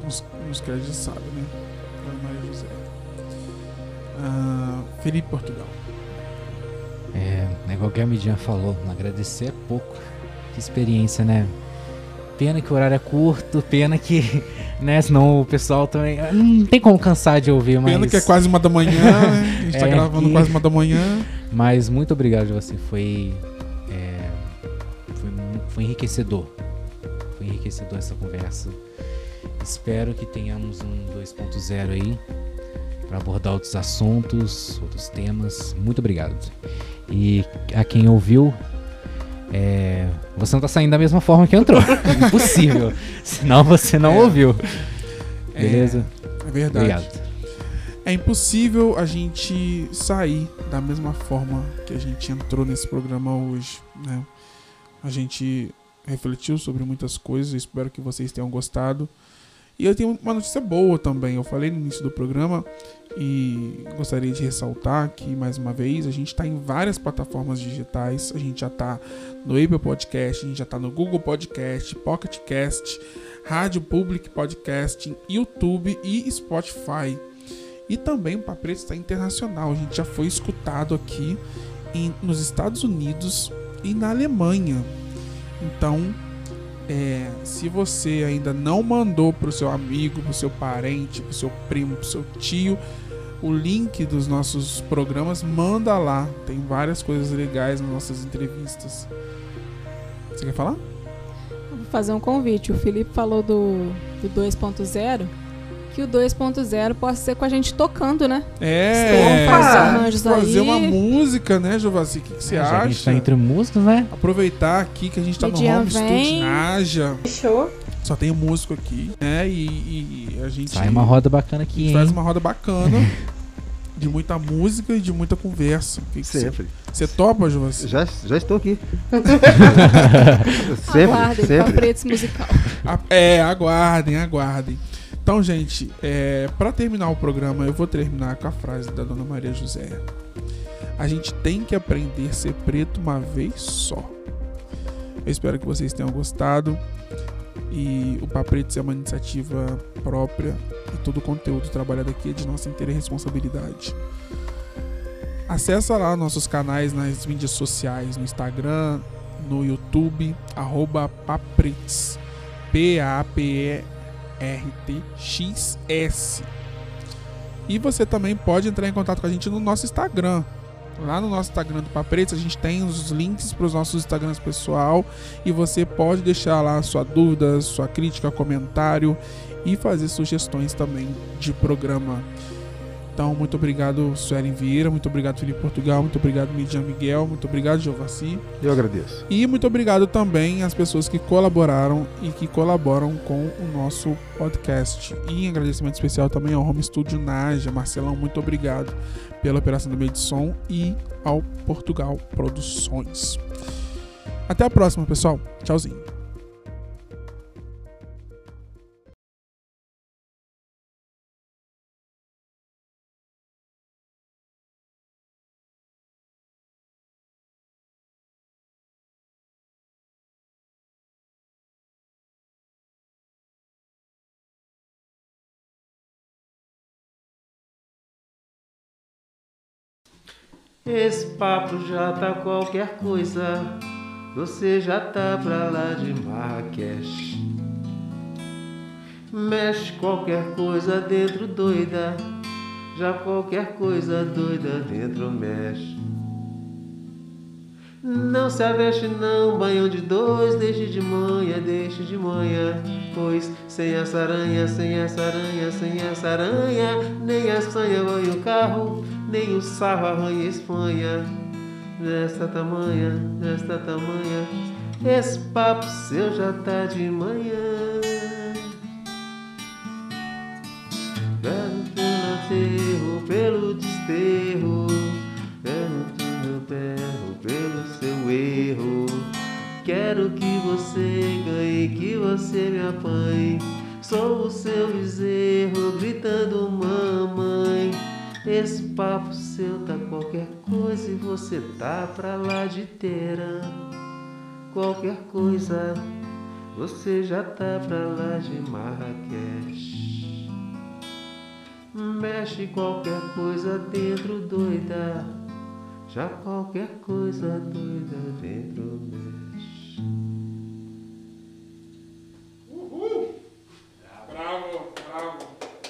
Os, os que já sabem, né? Dona Maria José. Ah, Felipe Portugal. É, é igual que a Midian falou, agradecer é pouco. Que experiência, né? Pena que o horário é curto, pena que, né, senão o pessoal também. ah, Não tem como cansar de ouvir, mas. Pena que é quase uma da manhã, né? A gente tá É, gravando e- quase uma da manhã. Mas muito obrigado, você. Foi. é, foi, foi enriquecedor. Foi enriquecedor essa conversa. Espero que tenhamos um 2.0 aí para abordar outros assuntos, outros temas. Muito obrigado. E a quem ouviu, é, você não tá saindo da mesma forma que entrou. Impossível. Senão você não É. ouviu. É, Beleza? É verdade. Obrigado. É impossível a gente sair da mesma forma que a gente entrou nesse programa hoje, né? A gente refletiu sobre muitas coisas, espero que vocês tenham gostado. E eu tenho uma notícia boa também. Eu falei no início do programa e gostaria de ressaltar que, mais uma vez, a gente está em várias plataformas digitais. A gente já está no Apple Podcast, a gente já está no Google Podcast, Pocket Cast, Rádio Public Podcasting, YouTube e Spotify. E também o Papreto está internacional. A gente já foi escutado aqui em- nos Estados Unidos e na Alemanha. Então, é, se você ainda não mandou para o seu amigo, para o seu parente, para o seu primo, para o seu tio, o link dos nossos programas, manda lá. Tem várias coisas legais nas nossas entrevistas. Você quer falar? Vou fazer um convite. O Felipe falou do, do 2.0. Que o 2.0 possa ser com a gente tocando, né? É, Vamos fazer arranjos fazer aí. uma música, né, Jovassi? O que, que você Já que a gente acha? tá entre músicos, né? Aproveitar aqui que a gente tá no Lidian home studio vem. Naja. Fechou? Só tem músico aqui, né? E, e a gente, Sai uma roda bacana a aqui, gente faz uma roda bacana. de muita música e de muita conversa. O que que você- Sempre. Você topa, Jovassi? Já, já estou aqui. sempre, Aguardem, sempre. Papretes Musical. A- É, aguardem, aguardem. Então, gente, é, para terminar o programa, eu vou terminar com a frase da Dona Maria José. A gente tem que aprender a ser preto uma vez só. Eu espero que vocês tenham gostado. E o Papretos é uma iniciativa própria e todo o conteúdo trabalhado aqui é de nossa inteira responsabilidade. Acesse lá nossos canais nas mídias sociais, no Instagram, no YouTube, arroba Papretes. P-A-P-E-R-T-X-S. E você também pode entrar em contato com a gente no nosso Instagram. Lá no nosso Instagram do Papretes, a gente tem os links para os nossos Instagrams pessoal. E você pode deixar lá sua dúvida, sua crítica, comentário e fazer sugestões também de programa. Então, muito obrigado, Suelen Vieira. Muito obrigado, Felipe Portugal. Muito obrigado, Midian Miguel. Muito obrigado, Giovassi. Eu agradeço. E muito obrigado também às pessoas que colaboraram e que colaboram com o nosso podcast. E em agradecimento especial também ao Home Studio Naja. Marcelão, muito obrigado pela operação do meio de som e ao Portugal Produções. Até a próxima, pessoal. Tchauzinho. Esse papo já tá qualquer coisa. Você já tá pra lá de Marrakech. Mexe qualquer coisa dentro doida. Já qualquer coisa doida dentro mexe. Não se aveste não, banho de dois, deixe de manhã, deixe de manhã. Pois sem essa aranha, sem essa aranha, sem essa aranha, nem a sanha vai o carro, nem o sarro arranha Espanha. Nesta tamanha, nesta tamanha, esse papo seu já tá de manhã. Pelo teu aterro, pelo desterro, pelo teu perro, pelo seu erro. Quero que você ganhe, que você me apanhe. Sou o seu bezerro gritando mamãe. Esse papo seu tá qualquer coisa e você tá pra lá de inteira. Qualquer coisa, você já tá pra lá de Marrakech. Mexe qualquer coisa dentro doida. Já qualquer coisa doida dentro mexe. Bravo, bravo,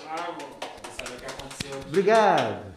bravo. Sabe o que aconteceu? Obrigado.